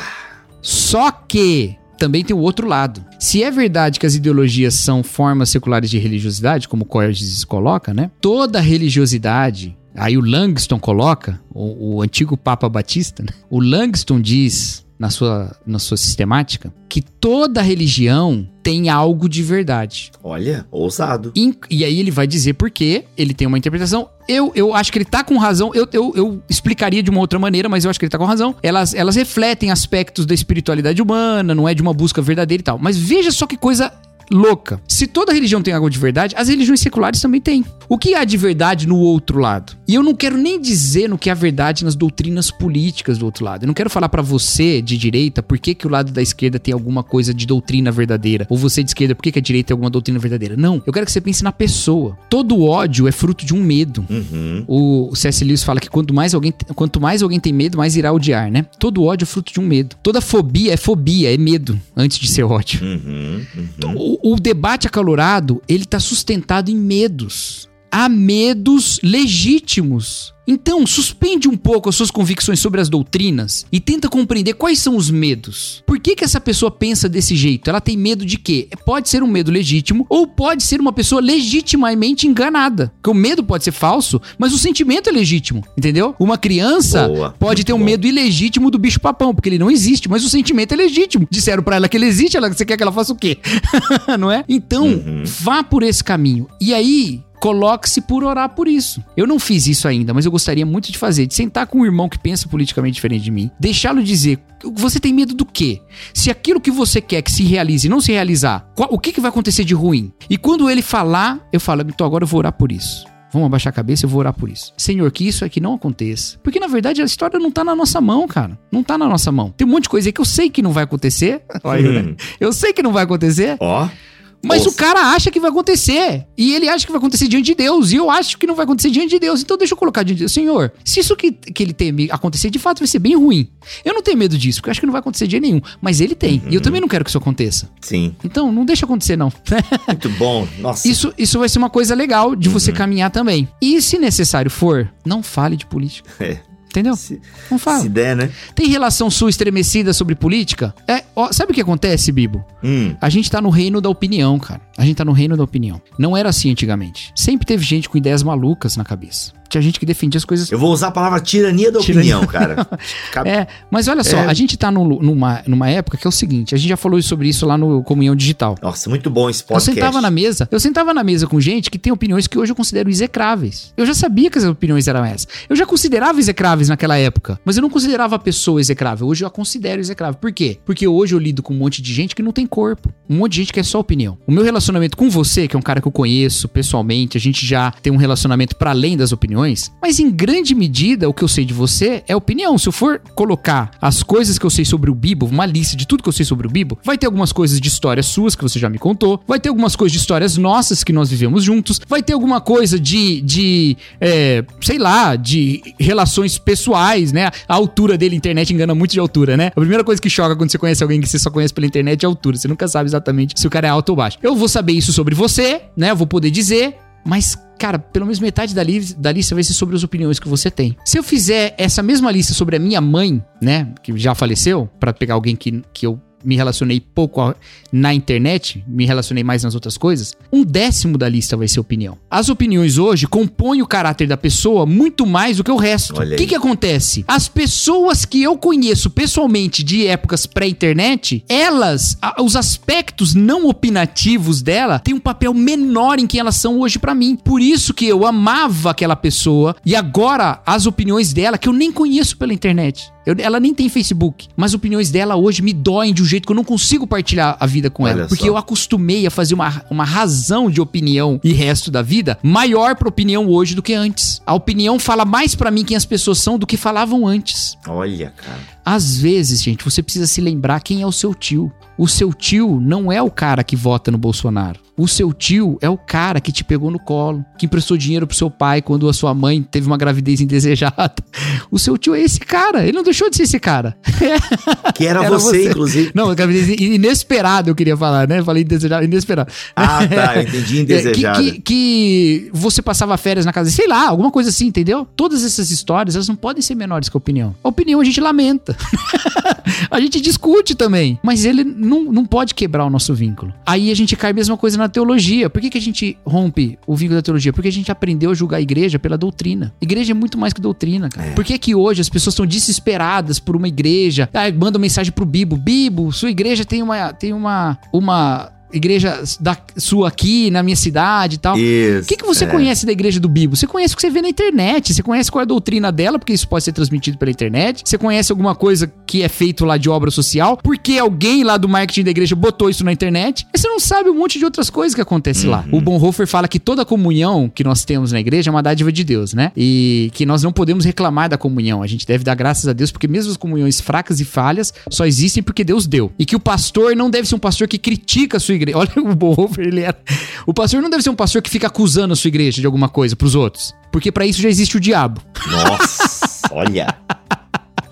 Só que também tem o outro lado. Se é verdade que as ideologias são formas seculares de religiosidade, como Corges coloca, né? Toda religiosidade, aí o Langston coloca, o, o antigo Papa Batista, né? o Langston diz na sua, na sua sistemática que toda religião tem algo de verdade. Olha, ousado. E, e aí ele vai dizer por quê, ele tem uma interpretação. Eu, eu acho que ele tá com razão, eu, eu, eu explicaria de uma outra maneira, mas eu acho que ele tá com razão. Elas, elas refletem aspectos da espiritualidade humana, não é de uma busca verdadeira e tal. Mas veja só que coisa louca. Se toda religião tem algo de verdade, as religiões seculares também têm. O que há de verdade no outro lado? E eu não quero nem dizer no que há verdade nas doutrinas políticas do outro lado. Eu não quero falar para você de direita por que, que o lado da esquerda tem alguma coisa de doutrina verdadeira. Ou você de esquerda, por que, que a direita tem alguma doutrina verdadeira. Não. Eu quero que você pense na pessoa. Todo ódio é fruto de um medo. Uhum. O C.S. Lewis fala que quanto mais, alguém, quanto mais alguém tem medo, mais irá odiar, né? Todo ódio é fruto de um medo. Toda fobia é fobia, é medo, antes de ser ódio. Uhum, uhum. O, debate acalorado, ele tá sustentado em medos há medos legítimos. Então, suspende um pouco as suas convicções sobre as doutrinas e tenta compreender quais são os medos. Por que, que essa pessoa pensa desse jeito? Ela tem medo de quê? Pode ser um medo legítimo ou pode ser uma pessoa legitimamente enganada. Porque o medo pode ser falso, mas o sentimento é legítimo, entendeu? Uma criança Boa, pode ter um bom. medo ilegítimo do bicho papão, porque ele não existe, mas o sentimento é legítimo. Disseram para ela que ele existe, ela, você quer que ela faça o quê? não é? Então, uhum. vá por esse caminho. E aí, coloque-se por orar por isso. Eu não fiz isso ainda, mas eu gostaria muito de fazer, de sentar com um irmão que pensa politicamente diferente de mim, deixá-lo dizer, você tem medo do quê? Se aquilo que você quer que se realize não se realizar, qual, o que, que vai acontecer de ruim? E quando ele falar, eu falo, então agora eu vou orar por isso. Vamos abaixar a cabeça, eu vou orar por isso. Senhor, que isso aqui não aconteça. Porque na verdade a história não tá na nossa mão, cara. Não tá na nossa mão. Tem um monte de coisa aí que eu sei que não vai acontecer. Olha, né? Eu sei que não vai acontecer. Ó. Oh. Mas Nossa. o cara acha que vai acontecer. E ele acha que vai acontecer diante de Deus. E eu acho que não vai acontecer diante de Deus. Então deixa eu colocar diante de Deus. Senhor, se isso que, que ele teme acontecer, de fato vai ser bem ruim. Eu não tenho medo disso, porque eu acho que não vai acontecer dia nenhum. Mas ele tem. Uhum. E eu também não quero que isso aconteça. Sim. Então não deixa acontecer, não. Muito bom. Nossa. Isso, isso vai ser uma coisa legal de uhum. você caminhar também. E se necessário for, não fale de política. É. Entendeu? Se, não fala. Se der, né? Tem relação sua estremecida sobre política? É, ó, sabe o que acontece, Bibo? Hum. A gente tá no reino da opinião, cara. A gente tá no reino da opinião. Não era assim antigamente. Sempre teve gente com ideias malucas na cabeça. Tinha gente que defendia as coisas. Eu vou usar a palavra tirania da tirania. opinião, cara. é, mas olha só, é. a gente tá numa, numa época que é o seguinte: a gente já falou sobre isso lá no Comunhão Digital. Nossa, muito bom esse podcast. Eu sentava na mesa, eu sentava na mesa com gente que tem opiniões que hoje eu considero execráveis. Eu já sabia que as opiniões eram essas. Eu já considerava execráveis naquela época, mas eu não considerava a pessoa execrável. Hoje eu a considero execrável. Por quê? Porque hoje eu lido com um monte de gente que não tem corpo. Um monte de gente que é só opinião. O meu relacionamento com você, que é um cara que eu conheço pessoalmente, a gente já tem um relacionamento para além das opiniões, mas em grande medida, o que eu sei de você é opinião. Se eu for colocar as coisas que eu sei sobre o Bibo, uma lista de tudo que eu sei sobre o Bibo, vai ter algumas coisas de histórias suas que você já me contou, vai ter algumas coisas de histórias nossas que nós vivemos juntos, vai ter alguma coisa de, de é, sei lá, de relações pessoais, né? A altura dele, a internet engana muito de altura, né? A primeira coisa que choca quando você conhece alguém que você só conhece pela internet é altura. Você nunca sabe exatamente se o cara é alto ou baixo. Eu vou saber isso sobre você, né? Eu vou poder dizer, mas cara, pelo menos metade da, li da lista vai ser sobre as opiniões que você tem. Se eu fizer essa mesma lista sobre a minha mãe, né, que já faleceu, para pegar alguém que, que eu me relacionei pouco na internet, me relacionei mais nas outras coisas, um décimo da lista vai ser opinião. As opiniões hoje compõem o caráter da pessoa muito mais do que o resto. O que, que acontece? As pessoas que eu conheço pessoalmente de épocas pré-internet, elas, os aspectos não opinativos dela têm um papel menor em quem elas são hoje para mim. Por isso que eu amava aquela pessoa e agora as opiniões dela que eu nem conheço pela internet. Eu, ela nem tem Facebook, mas as opiniões dela hoje me doem de um jeito que eu não consigo partilhar a vida com Olha ela. Porque só. eu acostumei a fazer uma, uma razão de opinião e resto da vida maior pra opinião hoje do que antes. A opinião fala mais para mim quem as pessoas são do que falavam antes. Olha, cara. Às vezes, gente, você precisa se lembrar quem é o seu tio. O seu tio não é o cara que vota no Bolsonaro. O seu tio é o cara que te pegou no colo, que emprestou dinheiro pro seu pai quando a sua mãe teve uma gravidez indesejada. O seu tio é esse cara. Ele não deixou de ser esse cara. Que era, era você, você, inclusive. Não, gravidez inesperada, eu queria falar, né? Falei indesejado, inesperado. Ah, tá. Entendi indesejado. Que, que, que, você passava férias na casa, sei lá, alguma coisa assim, entendeu? Todas essas histórias, elas não podem ser menores que a opinião. A opinião a gente lamenta. a gente discute também. Mas ele não, não pode quebrar o nosso vínculo. Aí a gente cai a mesma coisa na teologia. Por que, que a gente rompe o vínculo da teologia? Porque a gente aprendeu a julgar a igreja pela doutrina. Igreja é muito mais que doutrina, cara. É. Por que, que hoje as pessoas estão desesperadas por uma igreja? Ah, manda mensagem pro Bibo. Bibo, sua igreja tem uma. Tem uma. uma igreja da sua aqui, na minha cidade e tal. Isso. O que, que você é. conhece da igreja do Bibo? Você conhece o que você vê na internet, você conhece qual é a doutrina dela, porque isso pode ser transmitido pela internet. Você conhece alguma coisa que é feito lá de obra social, porque alguém lá do marketing da igreja botou isso na internet. Mas você não sabe um monte de outras coisas que acontecem lá. Uhum. O Bonhoeffer fala que toda comunhão que nós temos na igreja é uma dádiva de Deus, né? E que nós não podemos reclamar da comunhão. A gente deve dar graças a Deus, porque mesmo as comunhões fracas e falhas só existem porque Deus deu. E que o pastor não deve ser um pastor que critica a sua igreja. Olha o Bonhoeffer, ele é. O pastor não deve ser um pastor que fica acusando a sua igreja de alguma coisa pros outros. Porque pra isso já existe o diabo. Nossa, olha.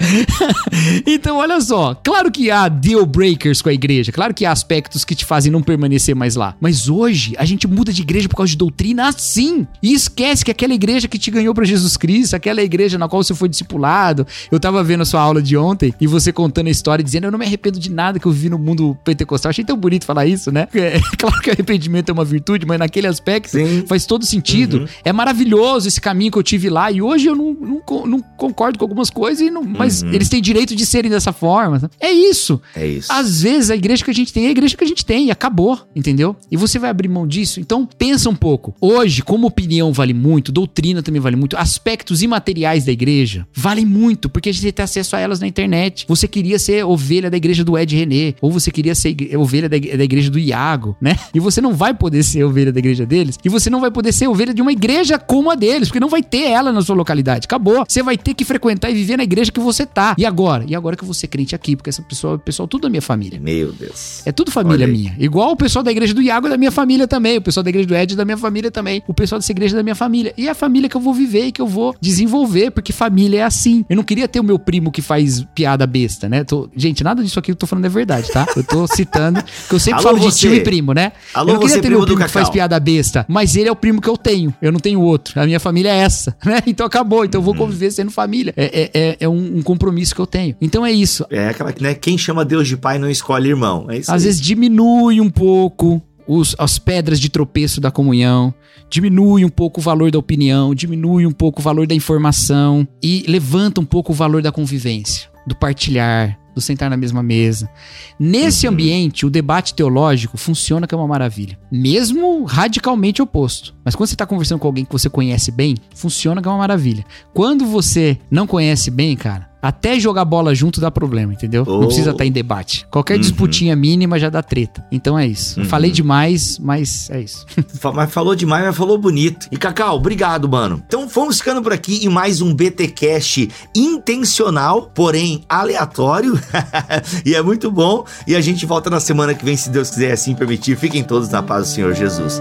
Então, olha só. Claro que há deal breakers com a igreja. Claro que há aspectos que te fazem não permanecer mais lá. Mas hoje, a gente muda de igreja por causa de doutrina assim. E esquece que aquela igreja que te ganhou pra Jesus Cristo, aquela igreja na qual você foi discipulado. Eu tava vendo a sua aula de ontem e você contando a história e dizendo: Eu não me arrependo de nada que eu vivi no mundo pentecostal. Achei tão bonito falar isso, né? É, claro que arrependimento é uma virtude, mas naquele aspecto Sim. faz todo sentido. Uhum. É maravilhoso esse caminho que eu tive lá. E hoje eu não, não, não concordo com algumas coisas, e não- mas Uhum. eles têm direito de serem dessa forma. É isso. É isso. Às vezes a igreja que a gente tem é a igreja que a gente tem e acabou, entendeu? E você vai abrir mão disso? Então pensa um pouco. Hoje, como opinião vale muito, doutrina também vale muito, aspectos imateriais da igreja valem muito, porque a gente tem acesso a elas na internet. Você queria ser ovelha da igreja do Ed René, ou você queria ser ovelha da, da igreja do Iago, né? E você não vai poder ser ovelha da igreja deles, e você não vai poder ser ovelha de uma igreja como a deles, porque não vai ter ela na sua localidade. Acabou. Você vai ter que frequentar e viver na igreja que você tá. E agora? E agora que eu vou ser crente aqui, porque essa pessoa, pessoal tudo da minha família. Meu Deus. É tudo família minha. Igual o pessoal da igreja do Iago é da minha família também. O pessoal da igreja do Ed é da minha família também. O pessoal dessa igreja é da minha família. E é a família que eu vou viver e que eu vou desenvolver, porque família é assim. Eu não queria ter o meu primo que faz piada besta, né? Tô- Gente, nada disso aqui que eu tô falando é verdade, tá? Eu tô citando, que eu sempre Alô, falo de você. tio e primo, né? Alô, eu não queria você, ter meu primo que faz piada besta, mas ele é o primo que eu tenho. Eu não tenho outro. A minha família é essa, né? Então acabou. Então eu Uhum. vou conviver sendo família. É, é, é- é um compromisso que eu tenho. Então é isso. É aquela que, né? Quem chama Deus de pai não escolhe irmão. É isso Às aí. vezes diminui um pouco os, as pedras de tropeço da comunhão, diminui um pouco o valor da opinião, diminui um pouco o valor da informação e levanta um pouco o valor da convivência, do partilhar, do sentar na mesma mesa. Nesse ambiente, o debate teológico funciona que é uma maravilha. Mesmo radicalmente oposto. Mas quando você está conversando com alguém que você conhece bem, funciona que é uma maravilha. Quando você não conhece bem, cara, até jogar bola junto dá problema, entendeu? Oh. Não precisa estar em debate. Qualquer Uhum. disputinha mínima já dá treta. Então é isso. Uhum. Falei demais, mas é isso. Mas falou demais, mas falou bonito. E Cacau, obrigado, mano. Então vamos ficando por aqui em mais um BTcast intencional, porém aleatório. e é muito bom. E a gente volta na semana que vem, se Deus quiser assim permitir. Fiquem todos na paz do Senhor Jesus.